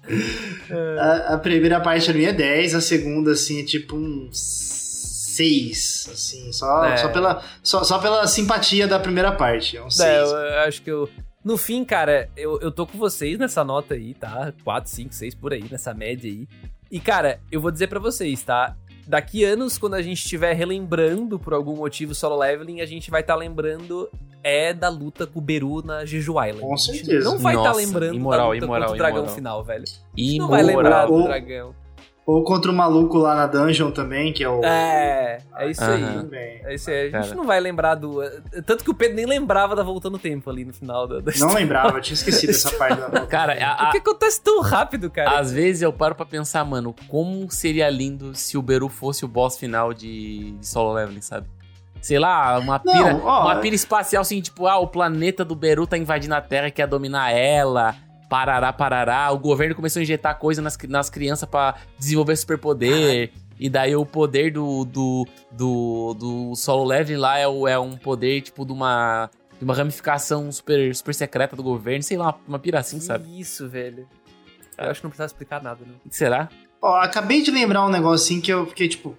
A, a primeira parte pra mim é 10, a segunda, assim, é tipo um 6, assim, só, É. só, pela, só, só pela simpatia da primeira parte. É um 6. É, eu, eu acho que eu. No fim, cara, eu, eu tô com vocês nessa nota aí, tá? 4, 5, 6 por aí, nessa média aí. E, cara, eu vou dizer pra vocês, tá? Daqui anos, quando a gente estiver relembrando por algum motivo solo leveling, a gente vai estar lembrando é da luta com o Beru na Jeju Island. Com A certeza. Não vai estar Nossa, lembrando imoral, da luta imoral, contra o dragão imoral. final, velho. A gente não vai Imoral. lembrar do dragão. Ou contra o maluco lá na dungeon também, que é o. É, é isso aí. Também. É isso aí. A gente Cara. não vai lembrar do. Tanto que o Pedro nem lembrava da voltando tempo ali no final da, da Não lembrava, eu tinha esquecido essa parte da. Cara, a- O que acontece tão rápido, cara? Às vezes eu paro pra pensar, mano, como seria lindo se o Beru fosse o boss final de, de Solo Leveling, sabe? Sei lá, uma Não, pira, ó, uma pira espacial assim, tipo, ah, o planeta do Beru tá invadindo a Terra e quer dominar ela. Parará, parará. O governo começou a injetar coisa nas, nas crianças pra desenvolver superpoder. E daí o poder do, do, do, do solo leveling lá é, é um poder, tipo, de uma, de uma ramificação super, super secreta do governo. Sei lá, uma pira assim, Que sabe? Isso, velho. Eu acho que não precisava explicar nada, não. Será? Ó, acabei de lembrar um negócio assim que eu fiquei tipo.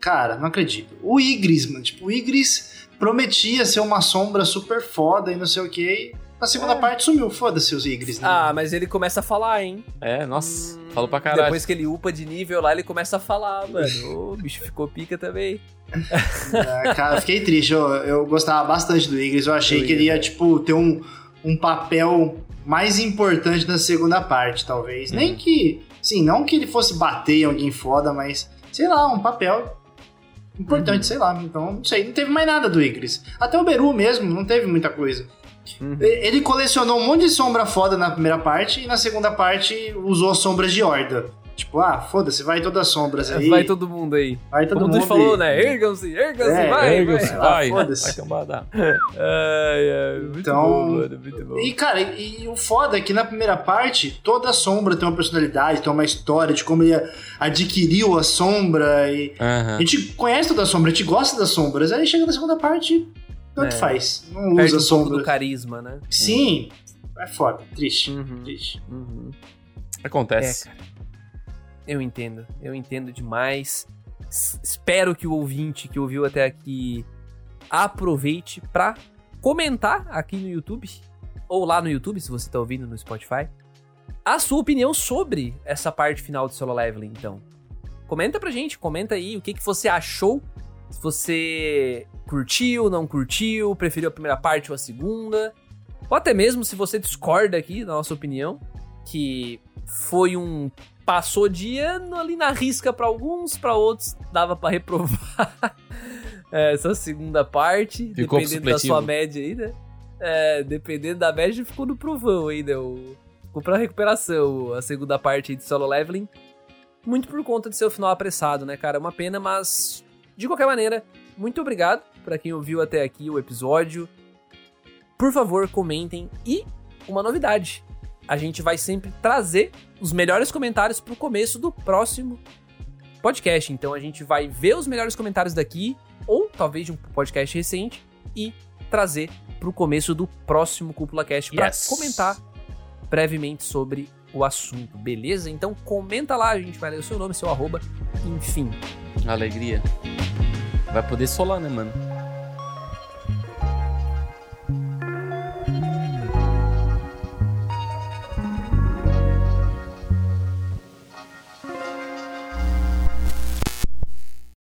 Cara, não acredito. O Igris, mano. Tipo, o Igris prometia ser uma sombra super foda e não sei o que. Na segunda É. parte sumiu. Foda-se os Igris. né? Ah, mas ele começa a falar, hein? É, nossa, Hum, falou pra caralho. Depois que ele upa de nível lá, ele começa a falar, mano. O bicho ficou pica também. É, cara, fiquei triste. Eu, eu gostava bastante do Igris. Eu achei Do que ele ia, Igris, tipo, ter um, um papel mais importante na segunda parte, talvez. Nem Uhum. que. Sim, não que ele fosse bater em alguém foda, mas. Sei lá, um papel importante, Uhum. sei lá. Então, não sei. Não teve mais nada do Igris. Até o Beru mesmo, não teve muita coisa. Uhum. Ele colecionou um monte de sombra foda na primeira parte e na segunda parte usou sombras de horda. Tipo, ah, foda-se, vai todas as sombras aí. Vai todo mundo aí. Vai todo Como mundo tu falou, aí. né? Ergam-se, ergam-se, É, vai, Erga-se, vai. vai, foda-se. vai cambada. Ai, ai, muito Então- bom, mano, muito bom. E, cara, e, e o foda é que na primeira parte, toda sombra tem uma personalidade, tem uma história de como ele adquiriu a sombra. E Aham. A gente conhece toda a sombra, a gente gosta das sombras. Aí chega na segunda parte, tanto É. faz. Não Perde usa um pouco sombra. do carisma, né? Sim, é foda, triste. Uhum, Triste. uhum. Acontece. É, cara. Eu entendo, eu entendo demais. S- espero que o ouvinte que ouviu até aqui aproveite pra comentar aqui no YouTube, ou lá no YouTube, se você tá ouvindo no Spotify, a sua opinião sobre essa parte final do Solo Leveling, então. Comenta pra gente, comenta aí o que, que você achou, se você curtiu, não curtiu, preferiu a primeira parte ou a segunda, ou até mesmo se você discorda aqui da nossa opinião, que foi um passou de ano ali na risca pra alguns, pra outros dava pra reprovar essa segunda parte, Ficou dependendo da sua média aí, né? É, dependendo da média, ficou no provão ainda. O, ficou pra recuperação a segunda parte aí de solo leveling. Muito por conta de seu final apressado, né, cara? É uma pena, mas de qualquer maneira, muito obrigado pra quem ouviu até aqui o episódio. Por favor, comentem. E uma novidade: a gente vai sempre trazer os melhores comentários pro começo do próximo podcast. Então a gente vai ver os melhores comentários daqui, ou talvez de um podcast recente, e trazer pro começo do próximo Cúpula Cast pra Yes. comentar brevemente sobre o assunto, beleza? Então comenta lá, a gente vai ler o seu nome, seu arroba, enfim. Alegria. Vai poder solar, né, mano?